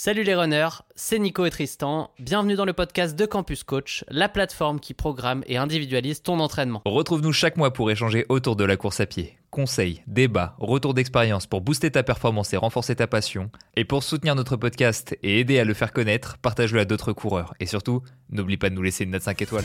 Salut les runners, c'est Nico et Tristan. Bienvenue dans le podcast de Campus Coach, la plateforme qui programme et individualise ton entraînement. Retrouve-nous chaque mois pour échanger autour de la course à pied. Conseils, débats, retours d'expérience pour booster ta performance et renforcer ta passion. Et pour soutenir notre podcast et aider à le faire connaître, partage-le à d'autres coureurs. Et surtout, n'oublie pas de nous laisser une note 5 étoiles.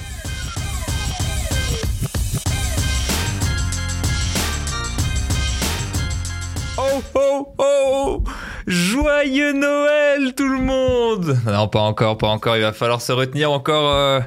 Oh oh oh Joyeux Noël tout le monde Non pas encore, pas encore, il va falloir se retenir encore euh,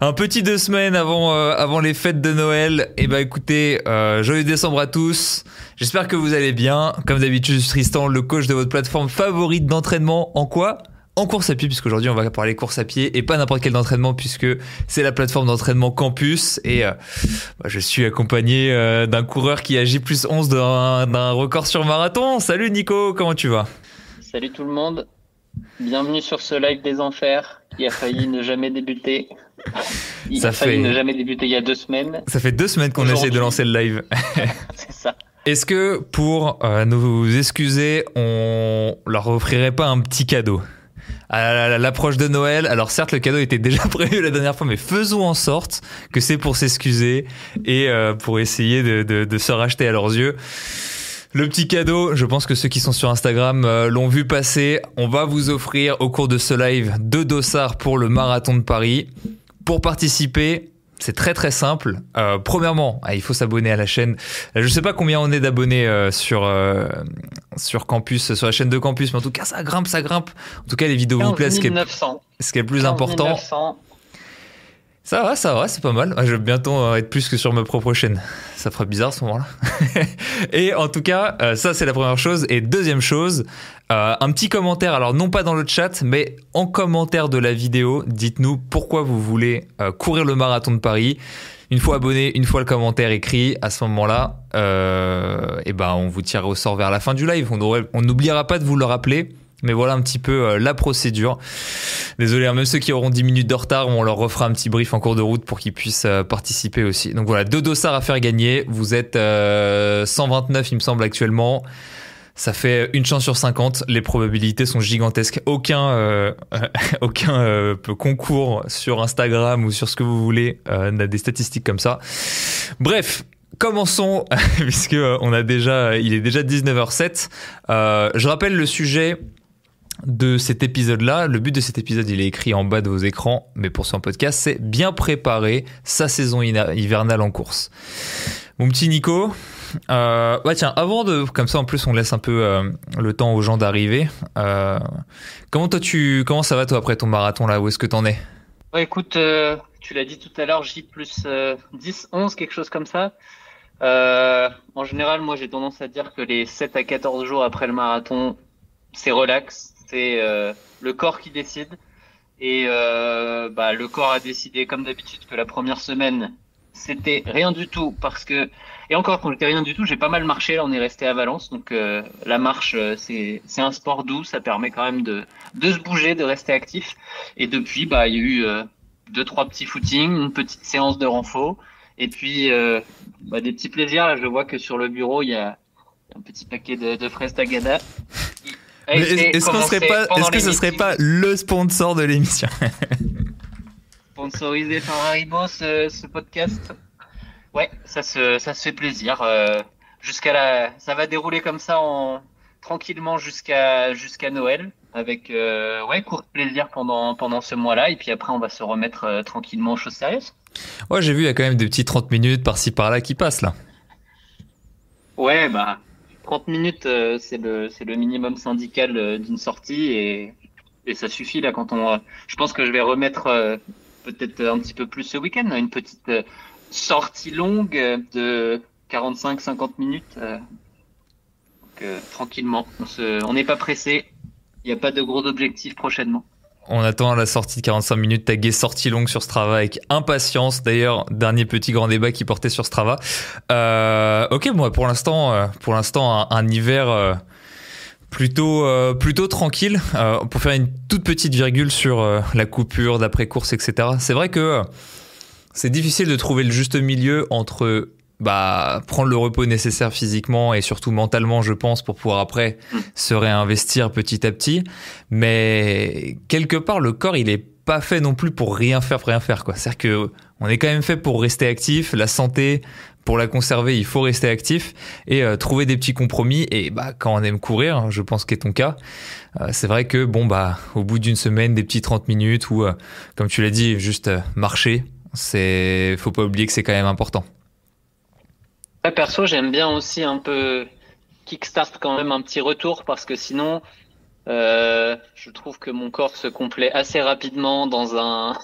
un petit deux semaines avant, euh, avant les fêtes de Noël. Et bah écoutez, euh, joyeux décembre à tous, j'espère que vous allez bien. Comme d'habitude, je suis Tristan, le coach de votre plateforme favorite d'entraînement en quoi? En course à pied, puisqu'aujourd'hui on va parler course à pied et pas n'importe quel entraînement, puisque c'est la plateforme d'entraînement Campus. Et euh, bah, je suis accompagné euh, d'un coureur qui agit plus 11 d'un record sur marathon. Salut Nico, comment tu vas? Salut tout le monde, bienvenue sur ce live des enfers qui a failli ne jamais débuter. Il Ça a failli fait- ne jamais débuter il y a deux semaines. Ça fait deux semaines qu'on essaie de lancer le live. C'est ça. Est-ce que pour euh, nous excuser, on leur offrirait pas un petit cadeau? À l'approche de Noël, alors certes le cadeau était déjà prévu la dernière fois, mais faisons en sorte que c'est pour s'excuser et euh, pour essayer de, de- de se racheter à leurs yeux. Le petit cadeau, je pense que ceux qui sont sur Instagram euh, l'ont vu passer. On va vous offrir au cours de ce live deux dossards pour le marathon de Paris. Pour participer, c'est très très simple. Euh, premièrement, ah, il faut s'abonner à la chaîne. Euh, Je sais pas combien on est d'abonnés euh, sur euh, sur campus, sur la chaîne de campus, mais en tout cas ça grimpe, ça grimpe. En tout cas les vidéos vous 15 plaisent, ce qui est, 900. ce qui est le plus 15 important. 900. Ça va, ça va, c'est pas mal. Ah, Je vais bientôt euh, être plus que sur ma propre chaîne. Ça ferait bizarre à ce moment-là. et en tout cas, euh, ça c'est la première chose. Et deuxième chose, euh, un petit commentaire. Alors non pas dans le chat, mais en commentaire de la vidéo, dites-nous pourquoi vous voulez courir le marathon de Paris. Une fois abonné, une fois le commentaire écrit, à ce moment-là, euh, et ben on vous tirera au sort vers la fin du live. On n'oubliera pas de vous le rappeler. Mais voilà un petit peu euh, la procédure. Désolé, hein, même ceux qui auront 10 minutes de retard, on leur refera un petit brief en cours de route pour qu'ils puissent euh, participer aussi. Donc voilà, deux dossards à faire gagner. Vous êtes euh, 129, il me semble, actuellement. Ça fait une chance sur 50. Les probabilités sont gigantesques. Aucun, euh, aucun euh, concours sur Instagram ou sur ce que vous voulez euh, n'a des statistiques comme ça. Bref. Commençons, puisque euh, on a déjà, il est déjà 19h07. Euh, je rappelle le sujet de cet épisode-là. Le but de cet épisode, il est écrit en bas de vos écrans, mais pour son podcast, c'est bien préparer sa saison hivernale en course. Mon petit Nico, euh, tiens, avant de, comme ça en plus on laisse un peu euh, le temps aux gens d'arriver. Euh, comment toi tu, comment ça va toi après ton marathon là? Où est-ce que t'en es? Écoute, tu l'as dit tout à l'heure, J plus euh, 10, 11, quelque chose comme ça. En général, moi j'ai tendance à dire que les 7 à 14 jours après le marathon, c'est relax, c'est euh, le corps qui décide. Et euh, bah, le corps a décidé, comme d'habitude, que la première semaine, c'était rien du tout parce que et encore quand j'étais rien du tout, j'ai pas mal marché. Là, on est resté à Valence, donc euh, la marche, euh, c'est c'est un sport doux, ça permet quand même de de se bouger, de rester actif. Et depuis, bah, il y a eu euh, deux, trois petits footings, une petite séance de renfort, et puis euh, bah, des petits plaisirs. Là, je vois que sur le bureau, il y a un petit paquet de, de fraises tagada. Est-ce qu'on serait pas, est-ce que ce serait pas le sponsor de l'émission sponsorisé par Haribo ce, ce podcast Ouais, ça se, ça se fait plaisir. euh, jusqu'à la, ça va dérouler comme ça en tranquillement jusqu'à jusqu'à Noël avec euh, ouais court plaisir pendant pendant ce mois-là et puis après on va se remettre euh, tranquillement aux choses sérieuses. Ouais, j'ai vu, il y a quand même des petits 30 minutes par-ci par-là qui passent là. Ouais, bah 30 minutes euh, c'est le le minimum syndical euh, d'une sortie et et ça suffit là quand on. je pense que je vais remettre euh, peut-être un petit peu plus ce week-end une petite sortie longue de 45-50 minutes. donc, tranquillement, on se, on n'est pas pressé. Il n'y a pas de gros objectifs prochainement. On attend la sortie de 45 minutes, taguée sortie longue sur Strava avec impatience. D'ailleurs, dernier petit grand débat qui portait sur Strava. Euh, ok, moi pour l'instant, euh, pour l'instant un, hiver euh, plutôt euh, plutôt tranquille. Euh, pour faire une toute petite virgule sur la coupure d'après course, etc. C'est vrai que c'est difficile de trouver le juste milieu entre bah, prendre le repos nécessaire physiquement et surtout mentalement, je pense, pour pouvoir après Mm. se réinvestir petit à petit. Mais quelque part, le corps, il est pas fait non plus pour rien faire, pour rien faire, quoi. C'est-à-dire que on est quand même fait pour rester actif. La santé, pour la conserver, il faut rester actif et euh, trouver des petits compromis. Et bah, quand on aime courir, hein, je pense qu'est ton cas, euh, c'est vrai que bon, bah, au bout d'une semaine, des petits 30 minutes ou, euh, comme tu l'as dit, juste marcher, c'est, faut pas oublier que c'est quand même important. Ouais, perso, j'aime bien aussi un peu kickstart quand même un petit retour parce que sinon, euh, je trouve que mon corps se complaît assez rapidement dans un,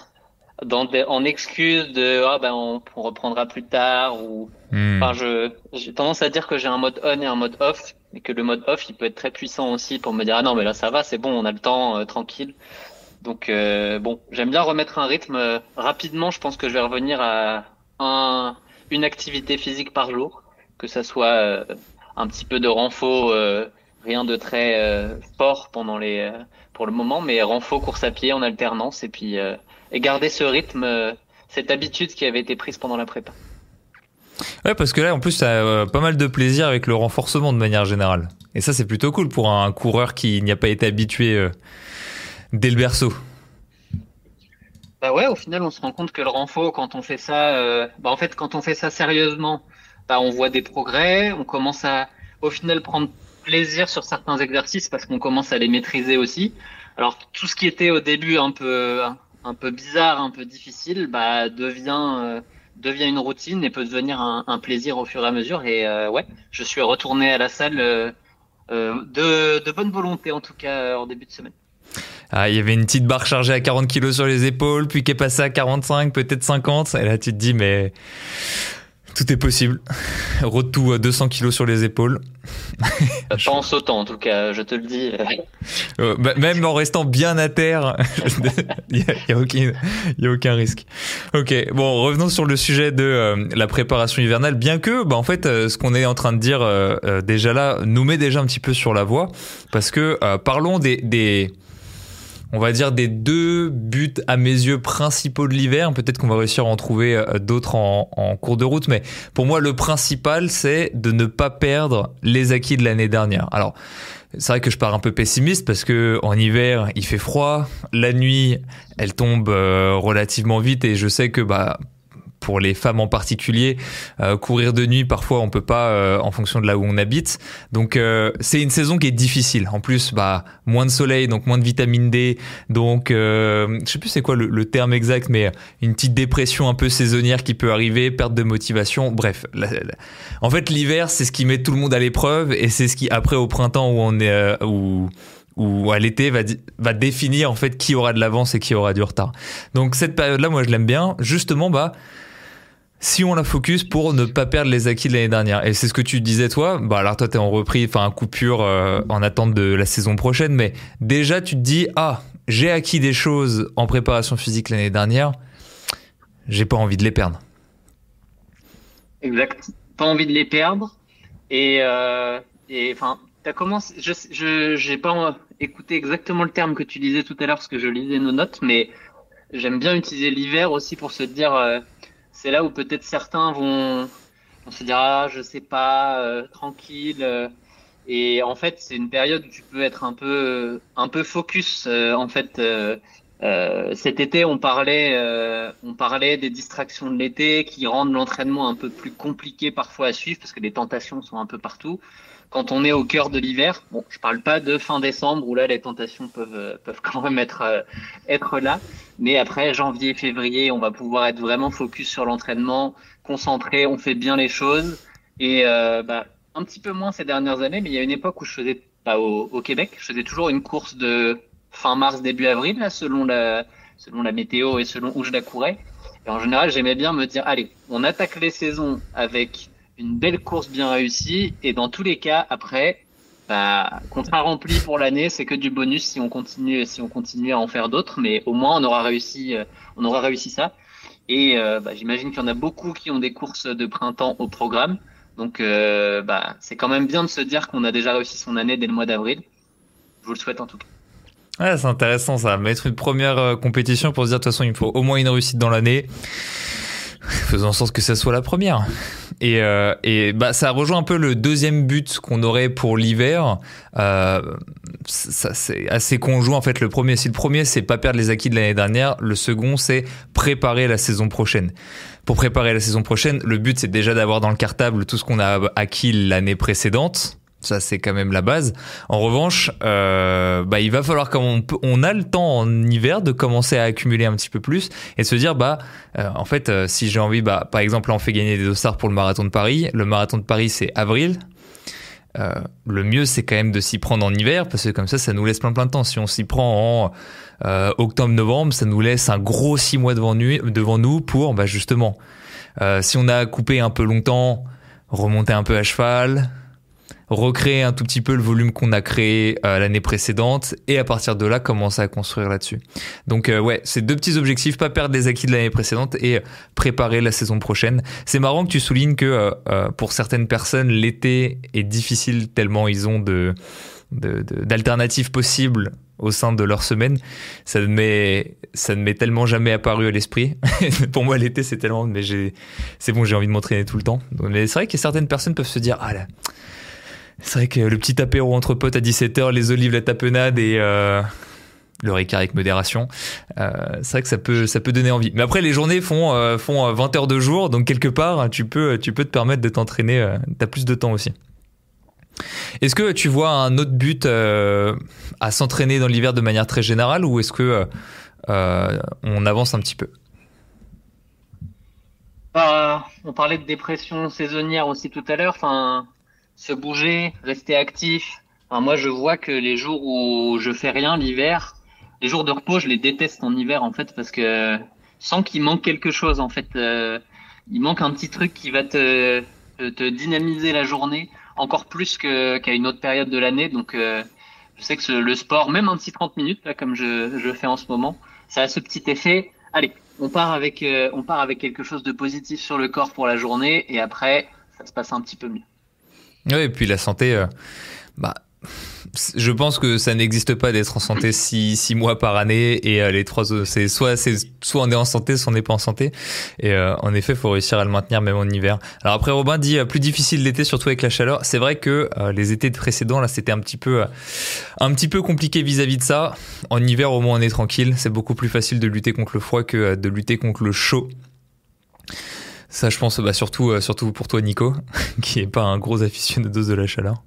dans des, en excuse de ah ben on, on reprendra plus tard ou Hmm. enfin je j'ai tendance à dire que j'ai un mode on et un mode off et que le mode off il peut être très puissant aussi pour me dire ah non mais là ça va c'est bon on a le temps euh, tranquille donc euh, bon j'aime bien remettre un rythme rapidement je pense que je vais revenir à un une activité physique par jour que ça soit euh, un petit peu de renfort euh, rien de très euh, fort pendant les pour le moment mais renfort course à pied en alternance et puis et garder ce rythme cette habitude qui avait été prise pendant la prépa Ouais, parce que là, en plus, t'as euh, pas mal de plaisir avec le renforcement de manière générale. Et ça, c'est plutôt cool pour un coureur qui n'y a pas été habitué dès le berceau. Bah ouais, au final, on se rend compte que le renfort, quand on fait ça, euh, bah en fait, quand on fait ça sérieusement, bah on voit des progrès, on commence à, au final, prendre plaisir sur certains exercices parce qu'on commence à les maîtriser aussi. Alors, tout ce qui était au début un peu, un peu bizarre, un peu difficile, bah devient, euh, devient une routine et peut devenir un, un plaisir au fur et à mesure. Et euh, ouais, je suis retourné à la salle euh, euh, de, de bonne volonté, en tout cas, euh, en début de semaine. Ah, il y avait une petite barre chargée à 40 kilos sur les épaules, puis qui est passée à 45, peut-être 50. Et là, tu te dis, mais tout est possible. Road to 200 kilos sur les épaules. Pas en sautant, en tout cas, je te le dis. Euh, bah, même en restant bien à terre, il n'y a, il y a aucun, a risque. Ok, bon, revenons sur le sujet de euh, la préparation hivernale. Bien que, bah, en fait, euh, ce qu'on est en train de dire euh, euh, déjà là nous met déjà un petit peu sur la voie, parce que euh, parlons des, des, on va dire des deux buts à mes yeux principaux de l'hiver. Peut-être qu'on va réussir à en trouver euh, d'autres en, cours de route, mais pour moi, le principal, c'est de ne pas perdre les acquis de l'année dernière. Alors, c'est vrai que je pars un peu pessimiste parce que en hiver, il fait froid, la nuit, elle tombe euh, relativement vite et je sais que bah pour les femmes en particulier, euh, courir de nuit parfois on peut pas euh, en fonction de là où on habite. Donc euh, c'est une saison qui est difficile. En plus, bah moins de soleil, donc moins de vitamine D, donc euh, je sais plus c'est quoi le, le terme exact, mais une petite dépression un peu saisonnière qui peut arriver, perte de motivation. Bref, en fait l'hiver c'est ce qui met tout le monde à l'épreuve et c'est ce qui après au printemps où on est euh, où ou à l'été va, va définir en fait qui aura de l'avance et qui aura du retard. Donc cette période-là, moi je l'aime bien. Justement, bah si on la focus pour ne pas perdre les acquis de l'année dernière. Et c'est ce que tu disais toi. Bah alors toi t'es en repris, enfin coupure euh, en attente de la saison prochaine, mais déjà tu te dis ah j'ai acquis des choses en préparation physique l'année dernière, j'ai pas envie de les perdre. Exact. Pas envie de les perdre. Et, euh, et enfin, t'as commencé. Je, je, j'ai pas écouté exactement le terme que tu disais tout à l'heure parce que je lisais nos notes, mais j'aime bien utiliser l'hiver aussi pour se dire. euh, c'est là où peut-être certains vont, se dire ah je sais pas, euh, tranquille. euh, et en fait, c'est une période où tu peux être un peu, un peu focus. euh, en fait, euh, euh, cet été, on parlait, euh, on parlait des distractions de l'été qui rendent l'entraînement un peu plus compliqué parfois à suivre parce que les tentations sont un peu partout. Quand on est au cœur de l'hiver, bon, je parle pas de fin décembre où là les tentations peuvent euh, peuvent quand même être euh, être là, mais après janvier, février, on va pouvoir être vraiment focus sur l'entraînement, concentré, on fait bien les choses et euh, bah, un petit peu moins ces dernières années, mais il y a une époque où je faisais bah, au, au Québec, je faisais toujours une course de fin mars début avril là, selon la selon la météo et selon où je la courais. Et en général, j'aimais bien me dire allez, on attaque les saisons avec une belle course bien réussie et dans tous les cas après bah, contrat rempli pour l'année, c'est que du bonus si on continue si on continue à en faire d'autres, mais au moins on aura réussi euh, on aura réussi ça. Et euh, bah, j'imagine qu'il y en a beaucoup qui ont des courses de printemps au programme. Donc euh, bah, c'est quand même bien de se dire qu'on a déjà réussi son année dès le mois d'avril. Je vous le souhaite en tout cas. Ouais, c'est intéressant ça. Mettre une première compétition pour se dire de toute façon il me faut au moins une réussite dans l'année. Faisons en sorte que ça soit la première. Et, euh, et bah, ça rejoint un peu le deuxième but qu'on aurait pour l'hiver. Euh, ça, c'est assez conjoint en fait. Le premier, si le premier c'est pas perdre les acquis de l'année dernière, le second c'est préparer la saison prochaine. Pour préparer la saison prochaine, le but c'est déjà d'avoir dans le cartable tout ce qu'on a acquis l'année précédente ça, c'est quand même la base. En revanche, euh, bah, il va falloir, comme on, a le temps en hiver, de commencer à accumuler un petit peu plus et de se dire, bah, euh, en fait, euh, si j'ai envie, bah, par exemple, on fait gagner des dossards pour le marathon de Paris. Le marathon de Paris, c'est avril. Le mieux, c'est quand même de s'y prendre en hiver parce que comme ça, ça nous laisse plein plein de temps. Si on s'y prend en octobre-novembre, ça nous laisse un gros six mois devant, nu devant nous pour, bah, justement, si on a coupé un peu longtemps, remonter un peu à cheval, recréer un tout petit peu le volume qu'on a créé euh, l'année précédente et à partir de là commencer à construire là-dessus. Donc euh, ouais, c'est deux petits objectifs, pas perdre les acquis de l'année précédente et préparer la saison prochaine. C'est marrant que tu soulignes que euh, pour certaines personnes l'été est difficile tellement ils ont de d'alternatives possibles au sein de leur semaine, ça ne m'est ça ne m'est tellement jamais apparu à l'esprit. Pour moi, l'été, c'est tellement, mais c'est bon, j'ai envie de m'entraîner tout le temps. Mais c'est vrai que certaines personnes peuvent se dire, ah là, c'est vrai que le petit apéro entre potes à 17h, les olives, la tapenade et euh, le Ricard avec modération, euh, c'est vrai que ça peut, ça peut donner envie. Mais après, les journées font, euh, font 20 heures de jour, donc quelque part, tu peux, tu peux te permettre de t'entraîner, t'as plus de temps aussi. Est-ce que tu vois un autre but à s'entraîner dans l'hiver de manière très générale ou est-ce que on avance un petit peu? Bah, On parlait de dépression saisonnière aussi tout à l'heure. Enfin, se bouger, rester actif. Enfin, moi, je vois que les jours où je fais rien l'hiver, les jours de repos, je les déteste en hiver en fait parce que sans qu'il manque quelque chose en fait, euh, il manque un petit truc qui va te, te dynamiser la journée encore plus qu'à une autre période de l'année. Donc, euh, je sais que le sport, même un petit 30 minutes là, comme je, je fais en ce moment, ça a ce petit effet. Allez, on part avec euh, on part avec quelque chose de positif sur le corps pour la journée et après ça se passe un petit peu mieux. Oui, et puis la santé, euh, bah, je pense que ça n'existe pas d'être en santé six, six mois par année et euh, les trois c'est soit c'est soit on est en santé soit on n'est pas en santé. Et euh, en effet faut réussir à le maintenir même en hiver. Alors après Robin dit euh, plus difficile l'été surtout avec la chaleur. C'est vrai que euh, les étés précédents là c'était un petit peu euh, un petit peu compliqué vis-à-vis -vis de ça. En hiver au moins on est tranquille. C'est beaucoup plus facile de lutter contre le froid que de lutter contre le chaud ça je pense bah, surtout surtout pour toi Nico qui est pas un gros aficionado de la chaleur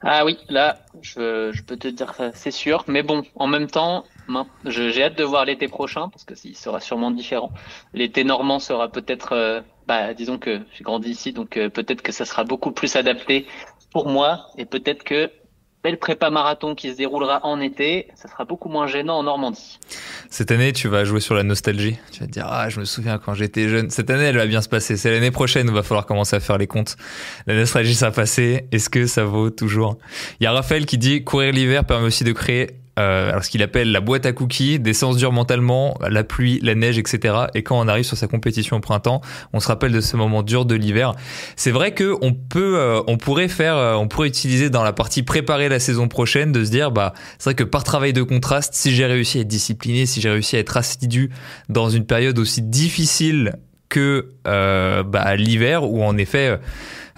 ah oui, là, je, je peux te dire ça, c'est sûr. Mais bon, en même temps, j'ai hâte de voir l'été prochain parce que il sera sûrement différent. L'été normand sera peut-être, euh, bah, disons que j'ai grandi ici, donc euh, peut-être que ça sera beaucoup plus adapté pour moi et peut-être que belle prépa marathon qui se déroulera en été, ça sera beaucoup moins gênant en Normandie. Cette année, tu vas jouer sur la nostalgie. Tu vas te dire, ah, je me souviens quand j'étais jeune. Cette année, elle va bien se passer. C'est l'année prochaine où il va falloir commencer à faire les comptes. La nostalgie, ça a passé. Est-ce que ça vaut toujours? Il y a Raphaël qui dit, courir l'hiver permet aussi de créer euh, alors ce qu'il appelle la boîte à cookies, des séances dures mentalement, la pluie, la neige, etc. Et quand on arrive sur sa compétition au printemps, on se rappelle de ce moment dur de l'hiver. C'est vrai que on peut, euh, on pourrait faire, euh, on pourrait utiliser dans la partie préparer la saison prochaine de se dire, bah, c'est vrai que par travail de contraste, si j'ai réussi à être discipliné, si j'ai réussi à être assidu dans une période aussi difficile que euh, bah, l'hiver où en effet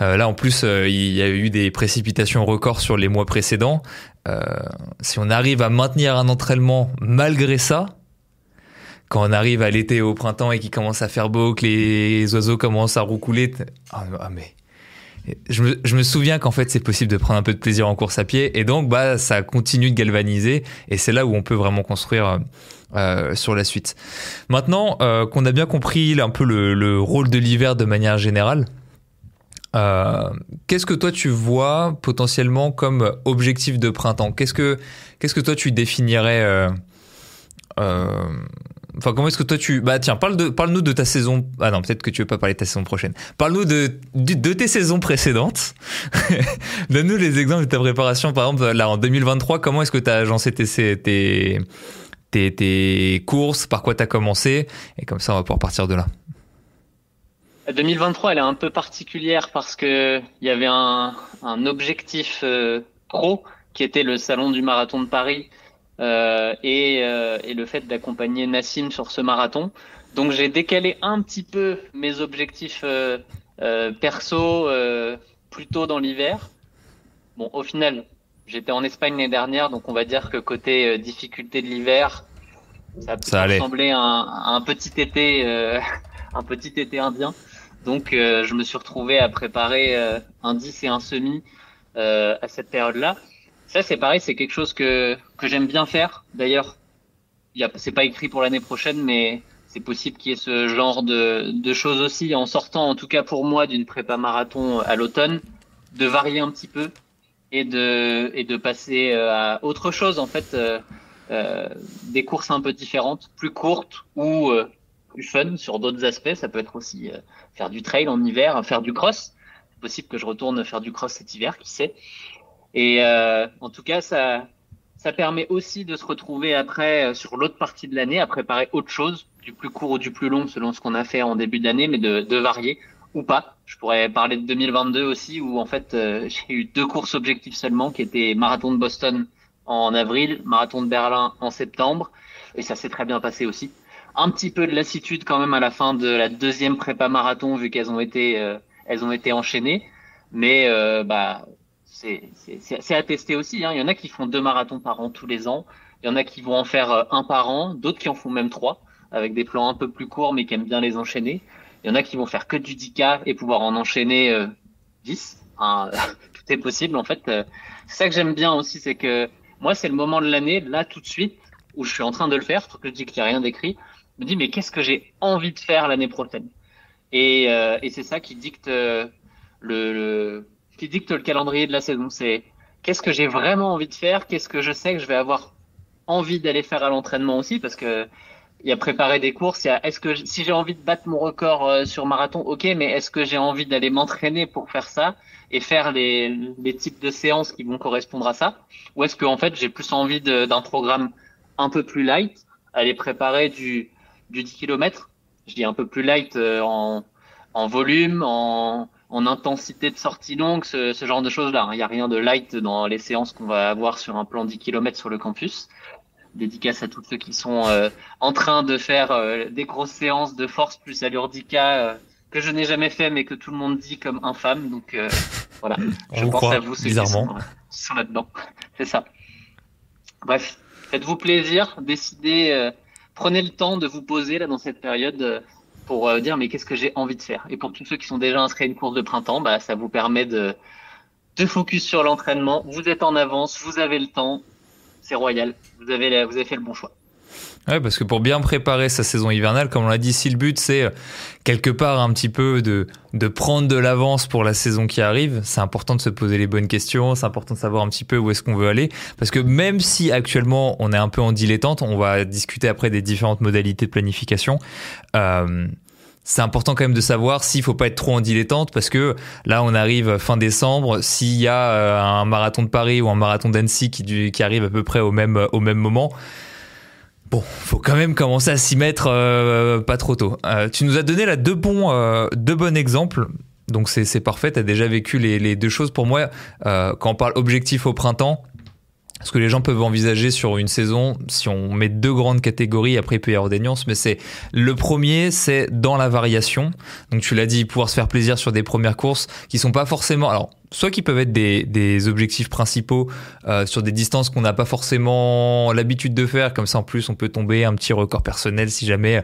euh, là en plus euh, il y a eu des précipitations records sur les mois précédents si on arrive à maintenir un entraînement malgré ça quand on arrive à l'été au printemps et qu'il commence à faire beau que les oiseaux commencent à roucouler ah, ah mais je me, souviens qu'en fait c'est possible de prendre un peu de plaisir en course à pied et donc bah ça continue de galvaniser et c'est là où on peut vraiment construire euh, sur la suite. Maintenant euh, qu'on a bien compris un peu le rôle de l'hiver de manière générale, euh, qu'est-ce que toi tu vois potentiellement comme objectif de printemps? Qu'est-ce que qu'est-ce que toi tu définirais euh, euh, Enfin, comment est-ce que toi tu. Bah, tiens, parle de, parle-nous de ta saison. Ah non, peut-être que tu veux pas parler de ta saison prochaine. Parle-nous de, de, tes saisons précédentes. Donne-nous les exemples de ta préparation. Par exemple, là, en 2023, comment est-ce que tu as agencé tes, tes, tes courses Par quoi tu as commencé? Et comme ça, on va pouvoir partir de là. 2023, elle est un peu particulière parce que il y avait un, un objectif euh, pro qui était le salon du marathon de Paris euh, et, euh, et, le fait d'accompagner Nassim sur ce marathon. Donc j'ai décalé un petit peu mes objectifs euh, perso euh, plutôt dans l'hiver. Bon, au final, j'étais en Espagne l'année dernière, donc on va dire que côté euh, difficulté de l'hiver, ça, Ça à un, un petit été, euh, un petit été indien. Donc euh, je me suis retrouvé à préparer euh, un 10 et un semi euh, à cette période-là. Ça c'est pareil, c'est quelque chose que que j'aime bien faire. D'ailleurs, c'est pas écrit pour l'année prochaine, mais c'est possible qu'il y ait ce genre de, de choses aussi en sortant, en tout cas pour moi, d'une prépa marathon à l'automne, de varier un petit peu et de et de passer euh, à autre chose en fait, euh, euh, des courses un peu différentes, plus courtes ou plus fun sur d'autres aspects. Ça peut être aussi faire du trail en hiver, faire du cross. C'est possible que je retourne faire du cross cet hiver, qui sait. Et euh, en tout cas, ça ça permet aussi de se retrouver après euh, sur l'autre partie de l'année à préparer autre chose, du plus court ou du plus long selon ce qu'on a fait en début d'année, mais de, de varier ou pas. Je pourrais parler de 2022 aussi, où en fait euh, j'ai eu deux courses objectifs seulement, qui étaient marathon de Boston en avril, marathon de Berlin en septembre, et ça s'est très bien passé aussi. Un petit peu de lassitude quand même à la fin de la deuxième prépa marathon, vu qu'elles ont été euh, elles ont été enchaînées, mais euh, bah c'est c'est- à tester aussi. Hein. Il y en a qui font deux marathons par an tous les ans. Il y en a qui vont en faire euh, un par an, d'autres qui en font même trois, avec des plans un peu plus courts mais qui aiment bien les enchaîner. Il y en a qui vont faire que du 10K et pouvoir en enchaîner euh, 10. Hein, tout est possible en fait. C'est ça que j'aime bien aussi, c'est que moi c'est le moment de l'année, là tout de suite, où je suis en train de le faire, parce que je dis qu'il n'y a rien d'écrit. Me dis mais qu'est-ce que j'ai envie de faire l'année prochaine? Et, euh, et c'est ça qui dicte euh, le, le qui dicte le calendrier de la saison. C'est qu'est-ce que j'ai vraiment envie de faire, qu'est-ce que je sais que je vais avoir envie d'aller faire à l'entraînement aussi, parce que il y a préparer des courses, il y a est-ce que si j'ai envie de battre mon record euh, sur marathon, ok, mais est-ce que j'ai envie d'aller m'entraîner pour faire ça et faire les, les types de séances qui vont correspondre à ça, ou est-ce que en fait j'ai plus envie d'un programme un peu plus light, aller préparer du du 10 km, je dis un peu plus light euh, en en volume, en en intensité de sortie longue, ce, ce genre de choses-là. hein. Il n'y a rien de light dans les séances qu'on va avoir sur un plan 10 km sur le campus. Dédicace à tous ceux qui sont euh, en train de faire euh, des grosses séances de force plus allure-10K euh, que je n'ai jamais fait, mais que tout le monde dit comme infâme. Donc euh, voilà, On je pense croit, à vous ceux bizarrement. qui sont, euh, qui sont là-dedans. C'est ça. Bref, faites-vous plaisir, décidez, euh, prenez le temps de vous poser là dans cette période euh, pour euh, dire mais qu'est-ce que j'ai envie de faire? Et pour tous ceux qui sont déjà inscrits à une course de printemps, bah ça vous permet de de focus sur l'entraînement. Vous êtes en avance, vous avez le temps, c'est royal. Vous avez vous avez fait le bon choix. Ouais, parce que pour bien préparer sa saison hivernale, comme on l'a dit, si le but c'est euh, quelque part un petit peu de, de prendre de l'avance pour la saison qui arrive, c'est important de se poser les bonnes questions, c'est important de savoir un petit peu où est-ce qu'on veut aller. Parce que même si actuellement on est un peu en dilettante, on va discuter après des différentes modalités de planification. Euh, c'est important quand même de savoir s'il faut pas être trop en dilettante parce que là on arrive fin décembre s'il y a euh, un marathon de Paris ou un marathon d'Annecy qui, qui arrive à peu près au même au même moment Bon, faut quand même commencer à s'y mettre euh, pas trop tôt. Euh, tu nous as donné là deux bons, euh, deux bons exemples. Donc c'est parfait, tu as déjà vécu les, les deux choses. Pour moi, euh, quand on parle objectif au printemps, ce que les gens peuvent envisager sur une saison, si on met deux grandes catégories, après il peut mais c'est le premier, c'est dans la variation. Donc tu l'as dit, pouvoir se faire plaisir sur des premières courses qui sont pas forcément, alors soit qui peuvent être des, des objectifs principaux euh, sur des distances qu'on n'a pas forcément l'habitude de faire, comme ça en plus on peut tomber un petit record personnel si jamais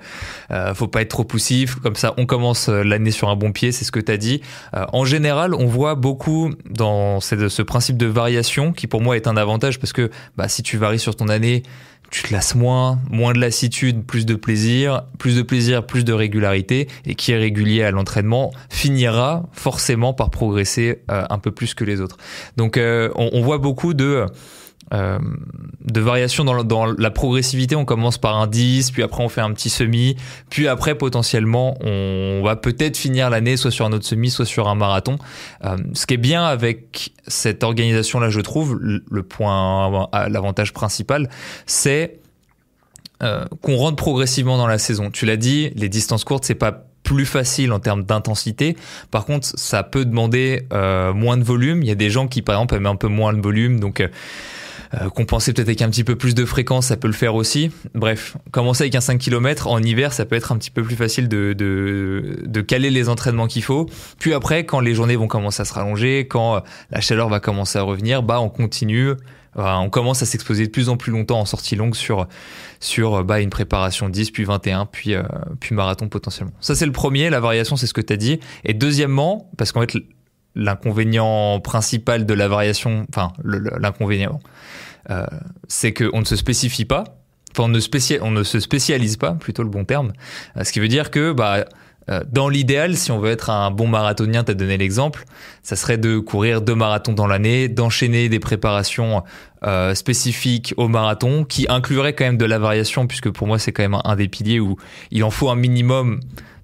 euh, faut pas être trop poussif, comme ça on commence euh, l'année sur un bon pied, c'est ce que tu as dit. Euh, en général, on voit beaucoup dans ce, ce principe de variation qui pour moi est un avantage parce que bah, si tu varies sur ton année, tu te lasses moins, moins de lassitude, plus de plaisir, plus de plaisir, plus de régularité, et qui est régulier à l'entraînement finira forcément par progresser euh, un peu plus que les autres. Donc euh, on, on voit beaucoup de euh, de variations dans, la progressivité. On commence par un 10, puis après on fait un petit semi, puis après potentiellement on va peut-être finir l'année soit sur un autre semi, soit sur un marathon. Euh, ce qui est bien avec cette organisation-là, je trouve, le point, l'avantage principal, c'est euh, qu'on rentre progressivement dans la saison. Tu l'as dit, les distances courtes, c'est pas plus facile en termes d'intensité. Par contre, ça peut demander euh, moins de volume. Il y a des gens qui, par exemple, aiment un peu moins le volume, donc euh, Euh, compenser peut-être avec un petit peu plus de fréquence, ça peut le faire aussi. Bref, commencer avec un 5 km en hiver, ça peut être un petit peu plus facile de, de, de caler les entraînements qu'il faut. Puis après, quand les journées vont commencer à se rallonger, quand la chaleur va commencer à revenir, bah on continue on commence à s'exposer de plus en plus longtemps en sortie longue sur, sur bah, une préparation 10, puis 21, puis, puis marathon potentiellement. Ça, c'est le premier. La variation, c'est ce que tu as dit. Et deuxièmement, parce qu'en fait, l'inconvénient principal de la variation, enfin l'inconvénient, euh, c'est qu'on ne se spécifie pas, enfin on ne, on ne se spécialise pas, plutôt le bon terme, euh, ce qui veut dire que bah, euh, dans l'idéal, si on veut être un bon marathonien, tu as donné l'exemple, ça serait de courir deux marathons dans l'année, d'enchaîner des préparations spécifiques au marathon, qui incluraient quand même de la variation, puisque pour moi c'est quand même un, des piliers où il en faut un minimum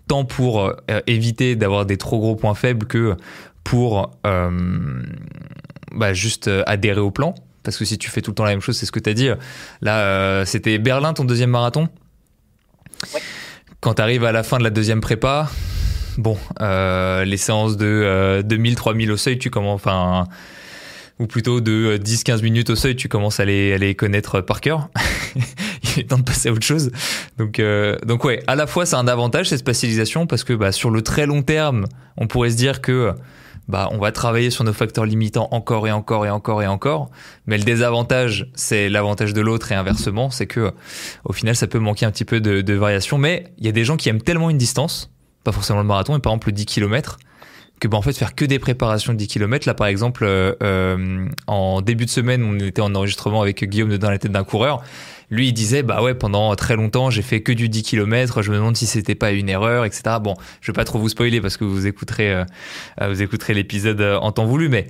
tant pour éviter d'avoir des trop gros points faibles que pour euh, bah, juste euh, adhérer au plan. Parce que si tu fais tout le temps la même chose, c'est ce que tu as dit. Là, euh, c'était Berlin, ton deuxième marathon? Quand tu arrives à la fin de la deuxième prépa, bon, les séances de 2000, 3000 au seuil, tu commences, enfin, ou plutôt de 10-15 minutes au seuil, tu commences à les, à les connaître par cœur. Il est temps de passer à autre chose. Donc, donc ouais, à la fois c'est un avantage cette spécialisation parce que bah, sur le très long terme, on pourrait se dire que bah, on va travailler sur nos facteurs limitants encore et encore et encore et encore. Mais le désavantage, c'est l'avantage de l'autre et inversement, c'est que au final, ça peut manquer un petit peu de, variation. Mais il y a des gens qui aiment tellement une distance, pas forcément le marathon, mais par exemple le 10 km, que bah, en fait faire que des préparations de 10 km. Là, par exemple, euh, euh, en début de semaine, on était en enregistrement avec Guillaume de Dans la tête d'un coureur lui il disait bah ouais pendant très longtemps j'ai fait que du 10 km je me demande si c'était pas une erreur etc bon je vais pas trop vous spoiler parce que vous écouterez euh, vous écouterez l'épisode en temps voulu mais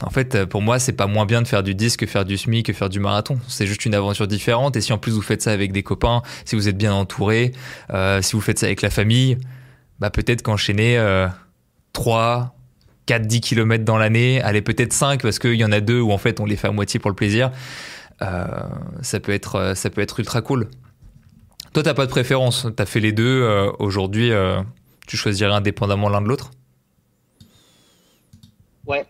en fait, pour moi, c'est pas moins bien de faire du 10 que faire du SMI, que faire du marathon. C'est juste une aventure différente. Et si en plus vous faites ça avec des copains, si vous êtes bien entouré, euh, si vous faites ça avec la famille, bah peut-être qu'enchaîner euh, 3, 4, 10 km dans l'année, allez peut-être 5 parce qu'il y en a deux où en fait on les fait à moitié pour le plaisir. Euh, ça peut être euh, ça peut être ultra cool. Toi, t'as pas de préférence, t'as fait les deux. Euh, aujourd'hui, tu choisirais indépendamment l'un de l'autre? Ouais.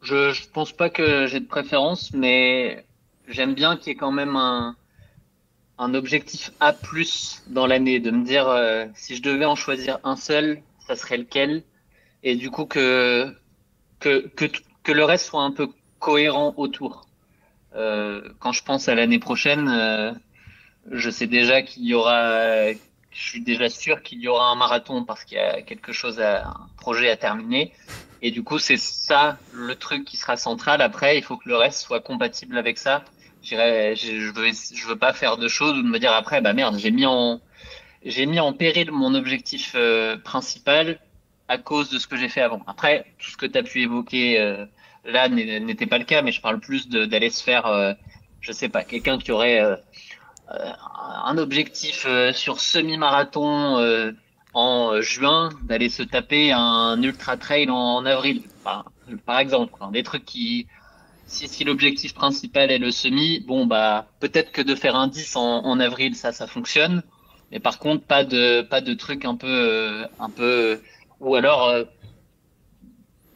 Je, je pense pas que j'ai de préférence, mais j'aime bien qu'il y ait quand même un, objectif A plus dans l'année, de me dire si je devais en choisir un seul, ça serait lequel, et du coup que le reste soit un peu cohérent autour. Euh, quand je pense à l'année prochaine, euh, je sais déjà qu'il y aura, je suis déjà sûr qu'il y aura un marathon parce qu'il y a quelque chose à, un projet à terminer. Et du coup, c'est ça le truc qui sera central. Après, il faut que le reste soit compatible avec ça. je veux, je veux pas faire de choses ou de me dire après, bah merde, j'ai mis en, j'ai mis en péril mon objectif euh, principal à cause de ce que j'ai fait avant. Après, tout ce que tu as pu évoquer là n'était pas le cas, mais je parle plus d'aller se faire, euh, je sais pas, quelqu'un qui aurait euh, euh, un objectif sur semi-marathon en juin, d'aller se taper un ultra trail en, avril, par exemple, des trucs qui, si, si l'objectif principal est le semi, bon bah peut-être que de faire un 10 en, en, avril, ça, ça fonctionne, mais par contre pas de pas de trucs un peu un peu ou alors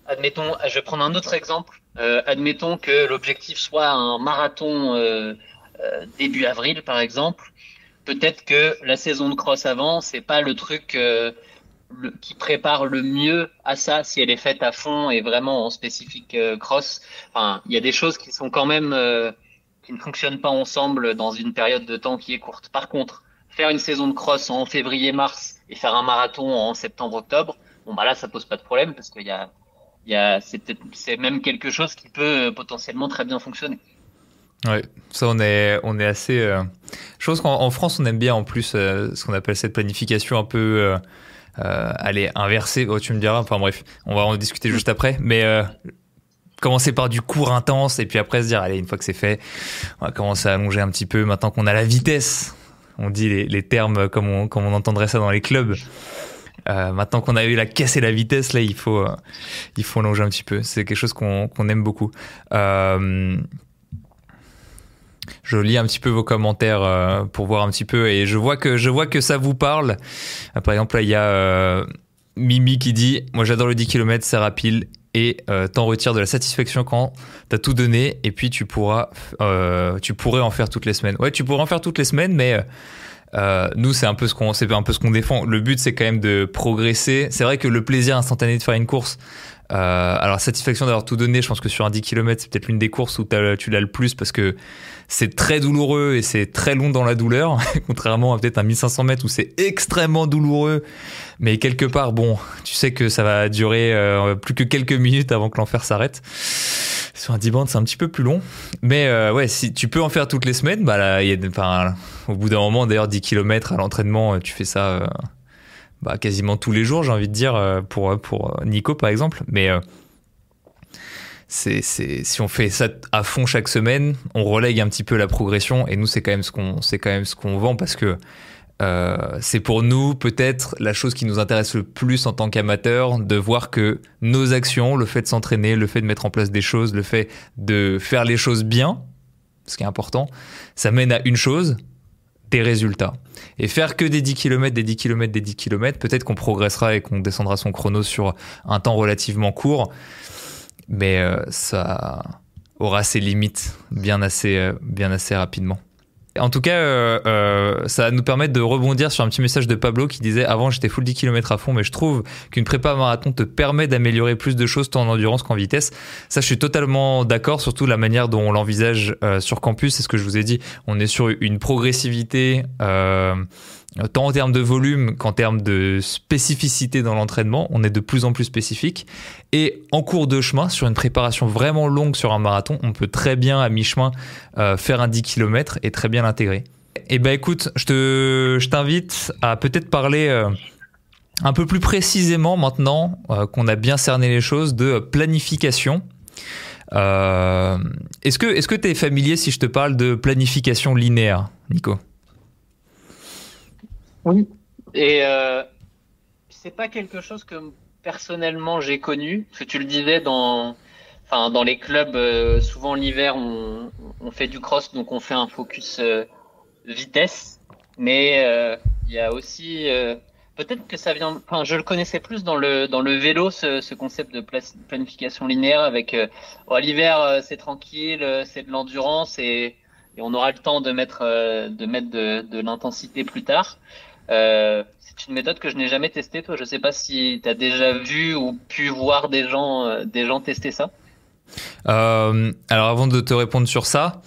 admettons, je vais prendre un autre exemple. Euh, admettons que l'objectif soit un marathon euh, euh, début avril, par exemple. Peut-être que la saison de cross avant, c'est pas le truc qui prépare le mieux à ça si elle est faite à fond et vraiment en spécifique cross. Enfin, il y a des choses qui sont quand même qui ne fonctionnent pas ensemble dans une période de temps qui est courte. Par contre, faire une saison de cross en février-mars et faire un marathon en septembre-octobre, bon bah là ça pose pas de problème parce qu'il y a c'est même quelque chose qui peut euh, potentiellement très bien fonctionner. Ouais, ça on est on est assez. Euh... Je pense qu'en France on aime bien en plus euh, ce qu'on appelle cette planification un peu euh, euh allez inversée. Oh, tu me diras. Enfin bref, on va en discuter juste après. Mais commencer par du cours intense et puis après se dire allez une fois que c'est fait, on va commencer à allonger un petit peu. Maintenant qu'on a la vitesse, on dit les, les termes comme on comme on entendrait ça dans les clubs. Euh, maintenant qu'on a eu la caisse et la vitesse, là, il faut, euh, il faut allonger un petit peu. C'est quelque chose qu'on aime beaucoup. Euh, je lis un petit peu vos commentaires pour voir un petit peu et je vois que je vois que ça vous parle. par exemple, là, il y a Mimi qui dit "Moi, j'adore le 10 km, c'est rapide et t'en retires de la satisfaction quand t'as tout donné et puis tu pourras, tu pourrais en faire toutes les semaines. Ouais, tu pourrais en faire toutes les semaines, mais nous c'est un peu ce qu'on, c'est un peu ce qu'on défend. Le but c'est quand même de progresser. C'est vrai que le plaisir instantané de faire une course. Euh, alors satisfaction d'avoir tout donné, je pense que sur un 10 km c'est peut-être l'une des courses où tu l'as le plus parce que c'est très douloureux et c'est très long dans la douleur, contrairement à peut-être un 1500 mètres où c'est extrêmement douloureux, mais quelque part, bon, tu sais que ça va durer euh, plus que quelques minutes avant que l'enfer s'arrête. Sur un 10 bandes, c'est un petit peu plus long, mais euh, ouais, si tu peux en faire toutes les semaines, bah là, y a, enfin, au bout d'un moment, d'ailleurs, 10 km à l'entraînement, tu fais ça euh, bah, quasiment tous les jours, j'ai envie de dire, pour, pour Nico par exemple, mais c'est, si on fait ça à fond chaque semaine, on relègue un petit peu la progression. Et nous c'est quand même ce qu'on c'est quand même ce qu'on vend parce que euh, c'est pour nous peut-être la chose qui nous intéresse le plus en tant qu'amateur de voir que nos actions, le fait de s'entraîner, le fait de mettre en place des choses, le fait de faire les choses bien, ce qui est important, ça mène à une chose, des résultats. Et faire que des 10 km, des 10 km, des 10 km, peut-être qu'on progressera et qu'on descendra son chrono sur un temps relativement court mais euh, ça aura ses limites bien assez, euh, bien assez rapidement. En tout cas, euh, ça va nous permettre de rebondir sur un petit message de Pablo qui disait avant j'étais full 10 km à fond, mais je trouve qu'une prépa marathon te permet d'améliorer plus de choses tant en endurance qu'en vitesse. Ça, je suis totalement d'accord, surtout la manière dont on l'envisage sur campus. C'est ce que je vous ai dit. On est sur une progressivité tant en termes de volume qu'en termes de spécificité dans l'entraînement, on est de plus en plus spécifique. Et en cours de chemin, sur une préparation vraiment longue sur un marathon, on peut très bien à mi-chemin euh, faire un 10 km et très bien l'intégrer. Eh ben écoute, je te, je t'invite à peut-être parler euh, un peu plus précisément maintenant euh, qu'on a bien cerné les choses de planification. est-ce que, est-ce que tu es familier si je te parle de planification linéaire, Nico? Oui. Et euh, c'est pas quelque chose que personnellement j'ai connu, parce que tu le disais dans, enfin dans les clubs, euh, souvent l'hiver on, fait du cross, donc on fait un focus euh, vitesse, mais euh, il y a aussi peut-être que ça vient, enfin je le connaissais plus dans le dans le vélo ce, ce concept de planification linéaire avec oh, l'hiver c'est tranquille, c'est de l'endurance et, et, on aura le temps de mettre de mettre de, de l'intensité plus tard. Euh, c'est une méthode que je n'ai jamais testée. Toi, je sais pas si tu as déjà vu ou pu voir des gens, euh, des gens tester ça. Euh, alors, avant de te répondre sur ça,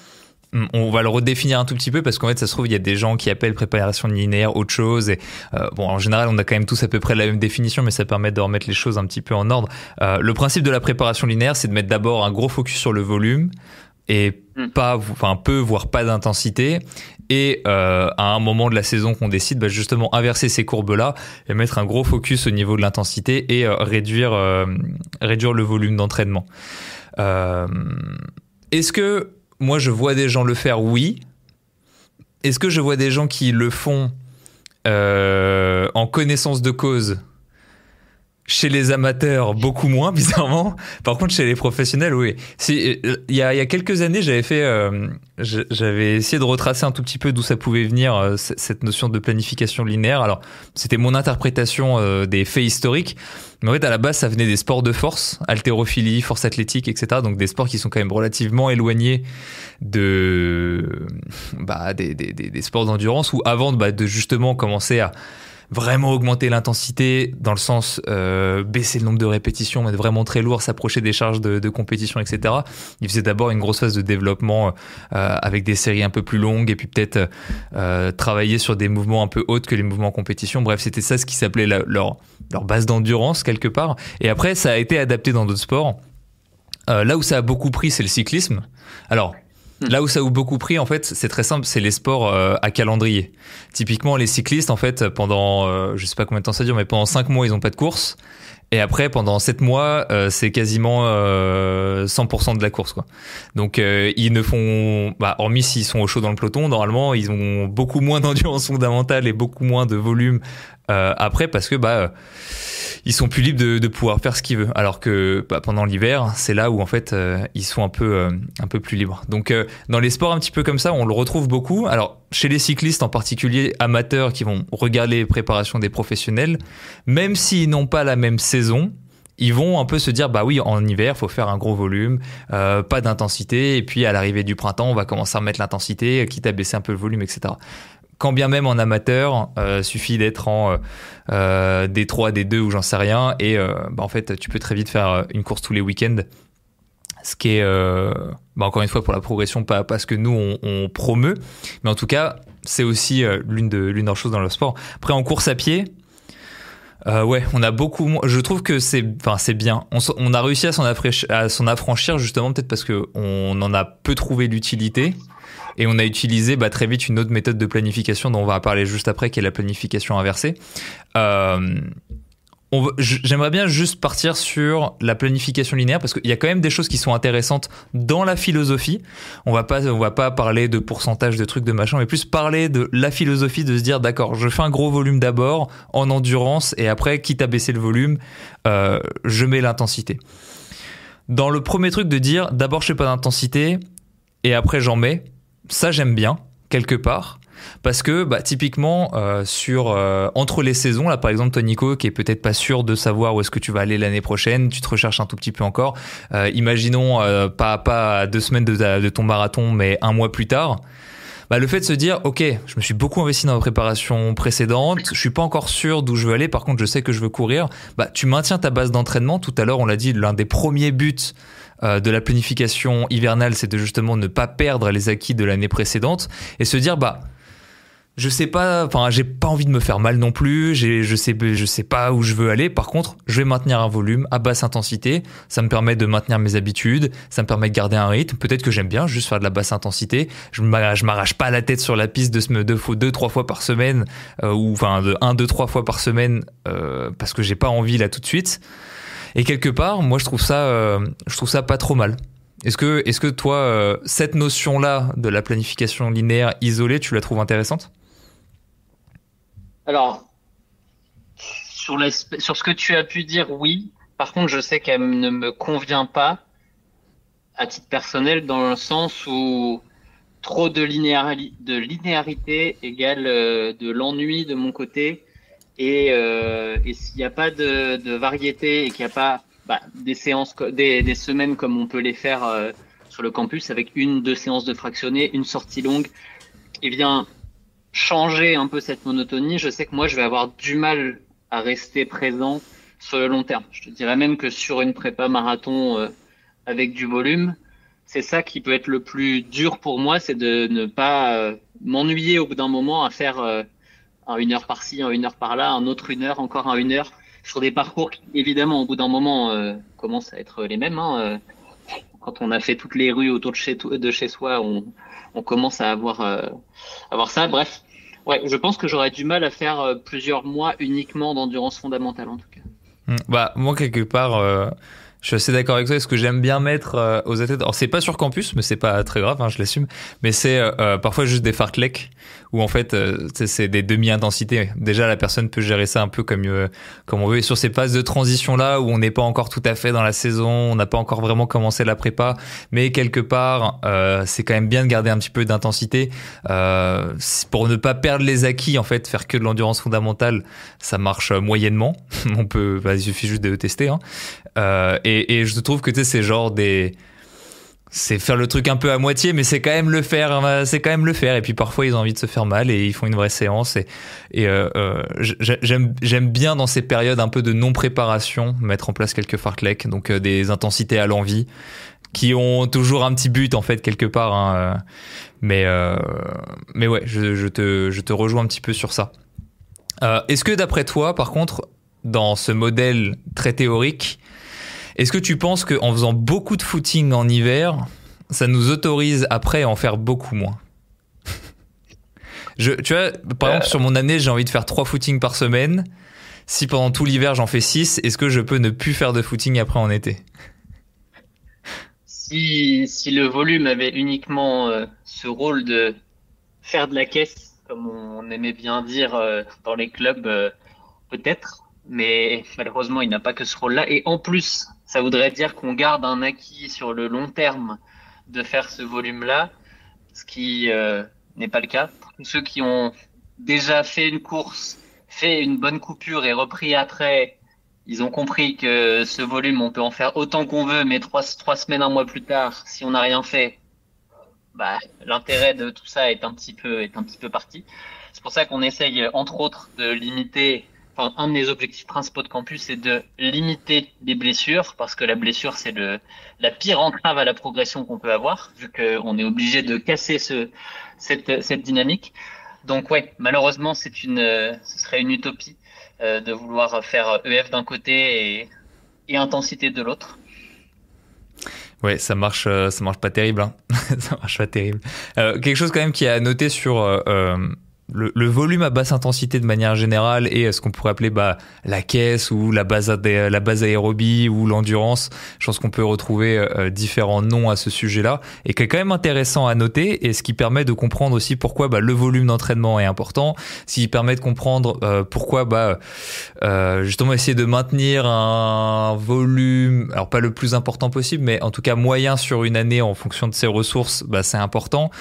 hmm, on va le redéfinir un tout petit peu parce qu'en fait, ça se trouve, il y a des gens qui appellent préparation linéaire autre chose. Et bon, en général, on a quand même tous à peu près la même définition, mais ça permet de remettre les choses un petit peu en ordre. le principe de la préparation linéaire, c'est de mettre d'abord un gros focus sur le volume et hmm. pas, enfin peu, voire pas d'intensité, et euh, à un moment de la saison qu'on décide bah, justement inverser ces courbes-là et mettre un gros focus au niveau de l'intensité et euh, réduire, euh, réduire le volume d'entraînement. Est-ce que moi je vois des gens le faire? Oui. Est-ce que je vois des gens qui le font en connaissance de cause? Chez les amateurs, beaucoup moins, bizarrement. Par contre, chez les professionnels, oui. Il y a, y a quelques années, j'avais fait, euh, j'avais essayé de retracer un tout petit peu d'où ça pouvait venir euh, cette notion de planification linéaire. Alors, c'était mon interprétation euh, des faits historiques, mais en fait, à la base, ça venait des sports de force, haltérophilie, force athlétique, etc. Donc, des sports qui sont quand même relativement éloignés de, bah, des, des, des sports d'endurance, où avant bah, de justement commencer à vraiment augmenter l'intensité dans le sens euh, baisser le nombre de répétitions, mettre vraiment très lourd, s'approcher des charges de, de, compétition, etc. Il faisait d'abord une grosse phase de développement euh, avec des séries un peu plus longues et puis peut-être euh, travailler sur des mouvements un peu hautes que les mouvements en compétition. Bref, c'était ça ce qui s'appelait leur, leur base d'endurance quelque part. Et après, ça a été adapté dans d'autres sports. Euh, là où ça a beaucoup pris, c'est le cyclisme. Alors. Là où ça a beaucoup pris, en fait, c'est très simple, c'est les sports euh, à calendrier. Typiquement, les cyclistes, en fait, pendant, euh, je sais pas combien de temps ça dure, mais pendant 5 mois, ils ont pas de course. Et après, pendant 7 mois, euh, c'est quasiment 100% de la course, quoi. Donc, ils ne font, bah, hormis s'ils sont au chaud dans le peloton, normalement, ils ont beaucoup moins d'endurance fondamentale et beaucoup moins de volume après, parce que, bah, ils sont plus libres de, de pouvoir faire ce qu'ils veulent. Alors que bah, pendant l'hiver, c'est là où en fait euh, ils sont un peu euh, un peu plus libres. Donc euh, dans les sports un petit peu comme ça, on le retrouve beaucoup. Alors chez les cyclistes en particulier amateurs qui vont regarder les préparations des professionnels, même s'ils n'ont pas la même saison, ils vont un peu se dire bah oui en hiver faut faire un gros volume euh, pas d'intensité et puis à l'arrivée du printemps on va commencer à remettre l'intensité quitte à baisser un peu le volume etc quand bien même en amateur euh, suffit d'être en euh, D3 D2 ou j'en sais rien et euh, bah, en fait tu peux très vite faire une course tous les week-ends ce qui est euh, bah, encore une fois pour la progression pas parce que nous on, on promeut mais en tout cas c'est aussi euh, l'une de l'une des choses dans le sport après en course à pied euh, ouais, on a beaucoup. Je trouve que c'est, c'est bien. On, on, a réussi à s'en affranchir justement peut-être parce que on en a peu trouvé l'utilité et on a utilisé bah, très vite une autre méthode de planification dont on va parler juste après, qui est la planification inversée. Euh, J'aimerais bien juste partir sur la planification linéaire parce qu'il y a quand même des choses qui sont intéressantes dans la philosophie. On va pas, on va pas parler de pourcentage de trucs de machin, mais plus parler de la philosophie de se dire d'accord, je fais un gros volume d'abord en endurance et après, quitte à baisser le volume, euh, je mets l'intensité. Dans le premier truc de dire d'abord je fais pas d'intensité et après j'en mets, ça j'aime bien quelque part parce que bah, typiquement euh, sur euh, entre les saisons là par exemple Tonico qui est peut-être pas sûr de savoir où est-ce que tu vas aller l'année prochaine tu te recherches un tout petit peu encore euh, imaginons pas pas deux semaines de, ton marathon mais un mois plus tard bah, le fait de se dire ok je me suis beaucoup investi dans la préparation précédente je suis pas encore sûr d'où je veux aller par contre je sais que je veux courir bah tu maintiens ta base d'entraînement. Tout à l'heure on l'a dit l'un des premiers buts de la planification hivernale, c'est de justement ne pas perdre les acquis de l'année précédente et se dire bah je sais pas, enfin, j'ai pas envie de me faire mal non plus, je sais, je sais pas où je veux aller. Par contre, je vais maintenir un volume à basse intensité. Ça me permet de maintenir mes habitudes, ça me permet de garder un rythme. Peut-être que j'aime bien juste faire de la basse intensité. Je m'arrache pas la tête sur la piste de deux, deux trois fois par semaine, euh, ou enfin, de un, deux, trois fois par semaine, euh, parce que j'ai pas envie là tout de suite. Et quelque part, moi, je trouve ça, euh, je trouve ça pas trop mal. Est-ce que, est-ce que toi, euh, cette notion-là de la planification linéaire isolée, tu la trouves intéressante? Alors, sur, sur ce que tu as pu dire, oui. Par contre, je sais qu'elle ne me convient pas à titre personnel dans le sens où trop de, de linéarité égale euh, de l'ennui de mon côté. Et, euh, et s'il n'y a pas de, de variété et qu'il n'y a pas bah, des séances, des, des, semaines comme on peut les faire euh, sur le campus avec une, deux séances de fractionné, une sortie longue, eh bien, changer un peu cette monotonie, je sais que moi, je vais avoir du mal à rester présent sur le long terme. Je te dirais même que sur une prépa marathon euh, avec du volume, c'est ça qui peut être le plus dur pour moi, c'est de ne pas euh, m'ennuyer au bout d'un moment à faire euh, un une heure par-ci, un une heure par-là, un autre une heure, encore un une heure, sur des parcours qui, évidemment, au bout d'un moment, commencent à être les mêmes. Hein, quand on a fait toutes les rues autour de chez, soi, on, commence à avoir, euh, avoir ça. Bref, ouais, je pense que j'aurais du mal à faire euh, plusieurs mois uniquement d'endurance fondamentale en tout cas. Hmm. Bah moi quelque part. Euh, je suis assez d'accord avec toi. Ce que j'aime bien mettre aux athlètes, alors c'est pas sur campus, mais c'est pas très grave, hein, je l'assume. Mais c'est parfois juste des fartleks où en fait euh, c'est des demi-intensités. Déjà la personne peut gérer ça un peu comme euh, comme on veut. Et sur ces phases de transition là où on n'est pas encore tout à fait dans la saison, on n'a pas encore vraiment commencé la prépa, mais quelque part euh, c'est quand même bien de garder un petit peu d'intensité euh, pour ne pas perdre les acquis en fait. Faire que de l'endurance fondamentale, ça marche moyennement. on peut, bah, il suffit juste de tester. Hein. Et, et je trouve que c'est genre des c'est faire le truc un peu à moitié, mais c'est quand même le faire. Hein, c'est quand même le faire. Et puis parfois ils ont envie de se faire mal et ils font une vraie séance. Et, euh, euh j'aime bien dans ces périodes un peu de non préparation mettre en place quelques fartleks, donc euh, des intensités à l'envie qui ont toujours un petit but en fait quelque part. Hein, euh. mais mais ouais, je, te je te rejoins un petit peu sur ça. Est-ce que d'après toi, par contre, dans ce modèle très théorique est-ce que tu penses qu'en faisant beaucoup de footing en hiver, ça nous autorise après à en faire beaucoup moins je, Tu vois, par exemple, sur mon année, j'ai envie de faire trois footings par semaine. Si pendant tout l'hiver, j'en fais six, est-ce que je peux ne plus faire de footing après en été? Si, si le volume avait uniquement euh, ce rôle de faire de la caisse, comme on aimait bien dire euh, dans les clubs, euh, peut-être, mais malheureusement, il n'a pas que ce rôle-là. Et en plus, ça voudrait dire qu'on garde un acquis sur le long terme de faire ce volume-là, ce qui euh, n'est pas le cas. Ceux qui ont déjà fait une course, fait une bonne coupure et repris après, Ils ont compris que ce volume, on peut en faire autant qu'on veut, mais trois, trois semaines, un mois plus tard, si on n'a rien fait, bah, l'intérêt de tout ça est un petit peu, est un petit peu parti. C'est pour ça qu'on essaye, entre autres, de limiter Enfin, un des objectifs principaux de campus, c'est de limiter les blessures, parce que la blessure, c'est la pire entrave à la progression qu'on peut avoir, vu qu'on est obligé de casser ce, cette, cette dynamique. Donc ouais, malheureusement, une, ce serait une utopie euh, de vouloir faire EF d'un côté et, et intensité de l'autre. Ouais, ça marche, euh, ça marche pas terrible. Hein. ça marche pas terrible. Euh, quelque chose quand même qui a noté sur euh, euh le, volume à basse intensité de manière générale et ce qu'on pourrait appeler bah, la caisse ou la base, la base aérobie ou l'endurance. Je pense qu'on peut retrouver euh, différents noms à ce sujet-là et qui est quand même intéressant à noter et ce qui permet de comprendre aussi pourquoi bah, le volume d'entraînement est important, ce qui permet de comprendre euh, pourquoi bah, euh, justement essayer de maintenir un volume, alors pas le plus important possible, mais en tout cas moyen sur une année en fonction de ses ressources, bah, c'est important.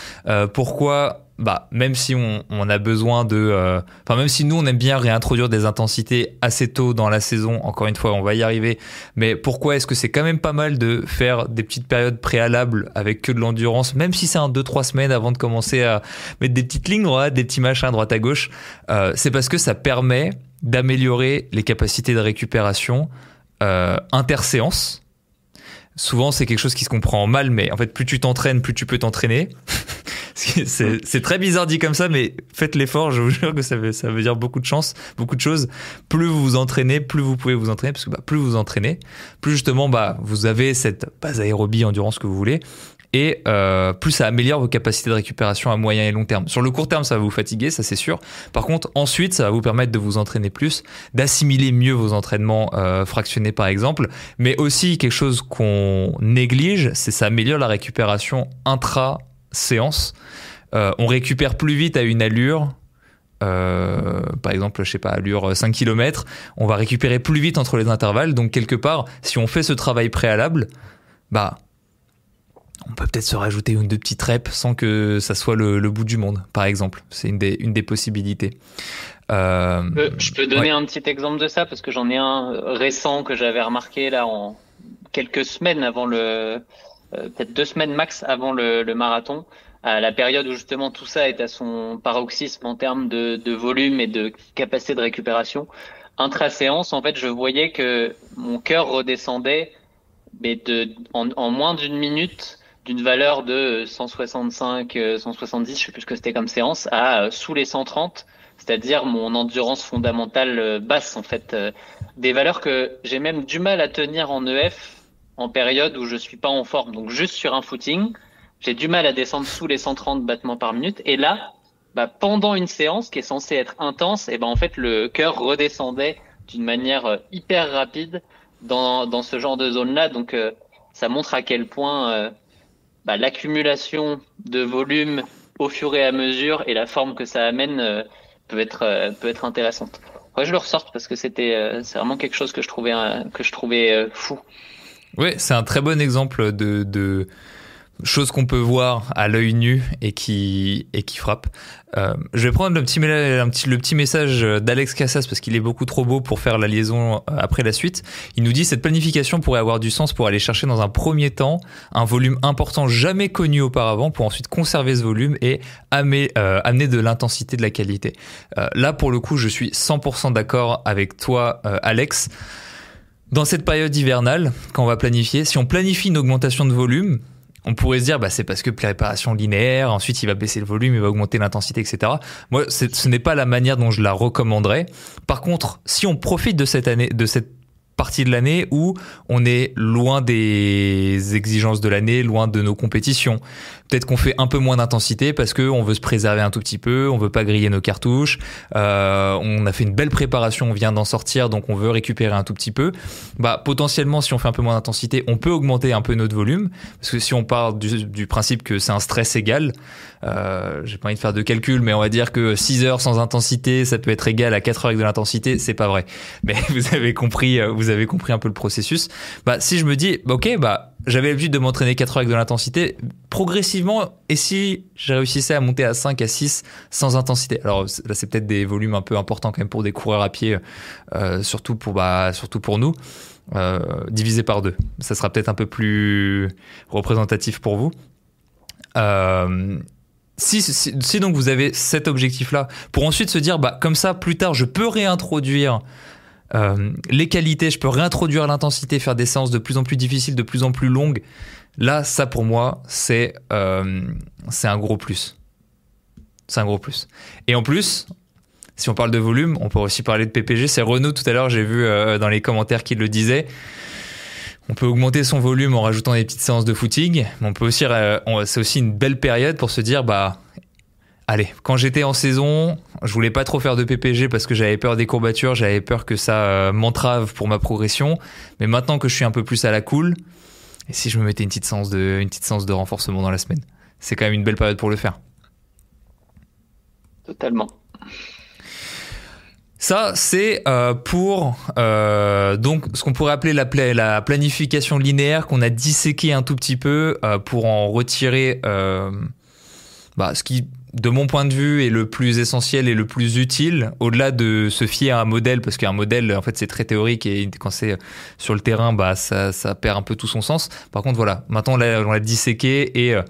pourquoi bah, même si on, on a besoin de, euh, enfin même si nous on aime bien réintroduire des intensités assez tôt dans la saison, encore une fois on va y arriver, mais pourquoi est-ce que c'est quand même pas mal de faire des petites périodes préalables avec que de l'endurance, même si c'est un 2-3 semaines avant de commencer à mettre des petites lignes droites, des petits machins droite à gauche, euh, c'est parce que ça permet d'améliorer les capacités de récupération euh, interséance. Souvent c'est quelque chose qui se comprend mal, mais en fait plus tu t'entraînes, plus tu peux t'entraîner. C'est très bizarre dit comme ça, mais faites l'effort, je vous jure que ça veut, ça veut dire beaucoup de chance, beaucoup de choses. Plus vous vous entraînez, plus vous pouvez vous entraîner, parce que bah, plus vous vous entraînez, plus justement bah, vous avez cette base aérobie, endurance que vous voulez, et euh, plus ça améliore vos capacités de récupération à moyen et long terme. Sur le court terme, ça va vous fatiguer, ça c'est sûr. Par contre, ensuite, ça va vous permettre de vous entraîner plus, d'assimiler mieux vos entraînements euh, fractionnés par exemple, mais aussi quelque chose qu'on néglige, c'est ça améliore la récupération intra séance, euh, on récupère plus vite à une allure. Par exemple, je sais pas, allure 5 km, on va récupérer plus vite entre les intervalles. Donc, quelque part, si on fait ce travail préalable, bah, on peut peut-être se rajouter une de petites reps sans que ça soit le, bout du monde, par exemple. C'est une des, une des possibilités. Euh, je peux donner un petit exemple de ça parce que j'en ai un récent que j'avais remarqué là en quelques semaines avant le, euh, peut-être deux semaines max avant le, le, marathon, à la période où justement tout ça est à son paroxysme en termes de, de volume et de capacité de récupération. Intra-séance, en fait, je voyais que mon cœur redescendait mais de, en, en moins d'une minute d'une valeur de 165, 170, je sais plus ce que c'était comme séance, à euh, sous les 130, c'est-à-dire mon endurance fondamentale euh, basse en fait, des valeurs que j'ai même du mal à tenir en EF en période où je suis pas en forme, donc juste sur un footing, j'ai du mal à descendre sous les 130 battements par minute. Et là, bah, pendant une séance qui est censée être intense, et ben en fait le cœur redescendait d'une manière euh, hyper rapide dans, dans ce genre de zone-là. Donc euh, ça montre à quel point euh, bah, l'accumulation de volume au fur et à mesure et la forme que ça amène peut être peut être intéressante. Ouais, je le ressors parce que c'était c'est vraiment quelque chose que je trouvais que je trouvais fou. Oui, c'est un très bon exemple de, de choses qu'on peut voir à l'œil nu et qui, et qui frappe. Euh, je vais prendre le petit, un petit, message d'Alex Cassas parce qu'il est beaucoup trop beau pour faire la liaison euh, après la suite. Il nous dit cette planification pourrait avoir du sens pour aller chercher dans un premier temps un volume important jamais connu auparavant pour ensuite conserver ce volume et amener, euh, amener de l'intensité, de la qualité. Là, pour le coup, je suis 100% d'accord avec toi, Alex. Dans cette période hivernale, quand on va planifier, si on planifie une augmentation de volume, on pourrait se dire bah c'est parce que préparation linéaire, ensuite il va baisser le volume, il va augmenter l'intensité, etc. Moi, ce n'est pas la manière dont je la recommanderais. Par contre, si on profite de cette année, de cette partie de l'année où on est loin des exigences de l'année, loin de nos compétitions. Peut-être qu'on fait un peu moins d'intensité parce que on veut se préserver un tout petit peu, on veut pas griller nos cartouches. Euh, on a fait une belle préparation, on vient d'en sortir, donc on veut récupérer un tout petit peu. Bah potentiellement, si on fait un peu moins d'intensité, on peut augmenter un peu notre volume parce que si on part du, du principe que c'est un stress égal, euh, j'ai pas envie de faire de calcul, mais on va dire que 6 heures sans intensité, ça peut être égal à 4 heures avec de l'intensité, c'est pas vrai. Mais vous avez compris, euh, vous avez compris un peu le processus. Bah, si je me dis, bah, ok, bah, j'avais l'habitude de m'entraîner 4 heures avec de l'intensité, progressivement, et si je réussissais à monter à 5, à 6 sans intensité? Alors là, c'est peut-être des volumes un peu importants quand même pour des coureurs à pied, euh, surtout, pour, bah, surtout pour nous, euh, divisé par deux. Ça sera peut-être un peu plus représentatif pour vous. Euh, si, si, donc vous avez cet objectif-là, pour ensuite se dire, bah, comme ça, plus tard, je peux réintroduire euh, les qualités, je peux réintroduire l'intensité, faire des séances de plus en plus difficiles, de plus en plus longues. Là, ça pour moi, c'est euh, un gros plus. C'est un gros plus. Et en plus, si on parle de volume, on peut aussi parler de PPG. C'est Renault tout à l'heure, j'ai vu euh, dans les commentaires qu'il le disait. On peut augmenter son volume en rajoutant des petites séances de footing, mais on peut aussi, c'est aussi une belle période pour se dire, bah, allez, quand j'étais en saison, je voulais pas trop faire de PPG parce que j'avais peur des courbatures, j'avais peur que ça euh, m'entrave pour ma progression. Mais maintenant que je suis un peu plus à la cool, et si je me mettais une petite séance de, une petite séance de renforcement dans la semaine, c'est quand même une belle période pour le faire. Totalement. Ça, c'est euh, pour euh, donc ce qu'on pourrait appeler la, la, planification linéaire qu'on a disséqué un tout petit peu pour en retirer bah, ce qui de mon point de vue, est le plus essentiel et le plus utile, au-delà de se fier à un modèle, parce qu'un modèle, en fait, c'est très théorique et quand c'est sur le terrain, bah, ça, ça, perd un peu tout son sens. Par contre, voilà, maintenant, on l'a disséqué et euh,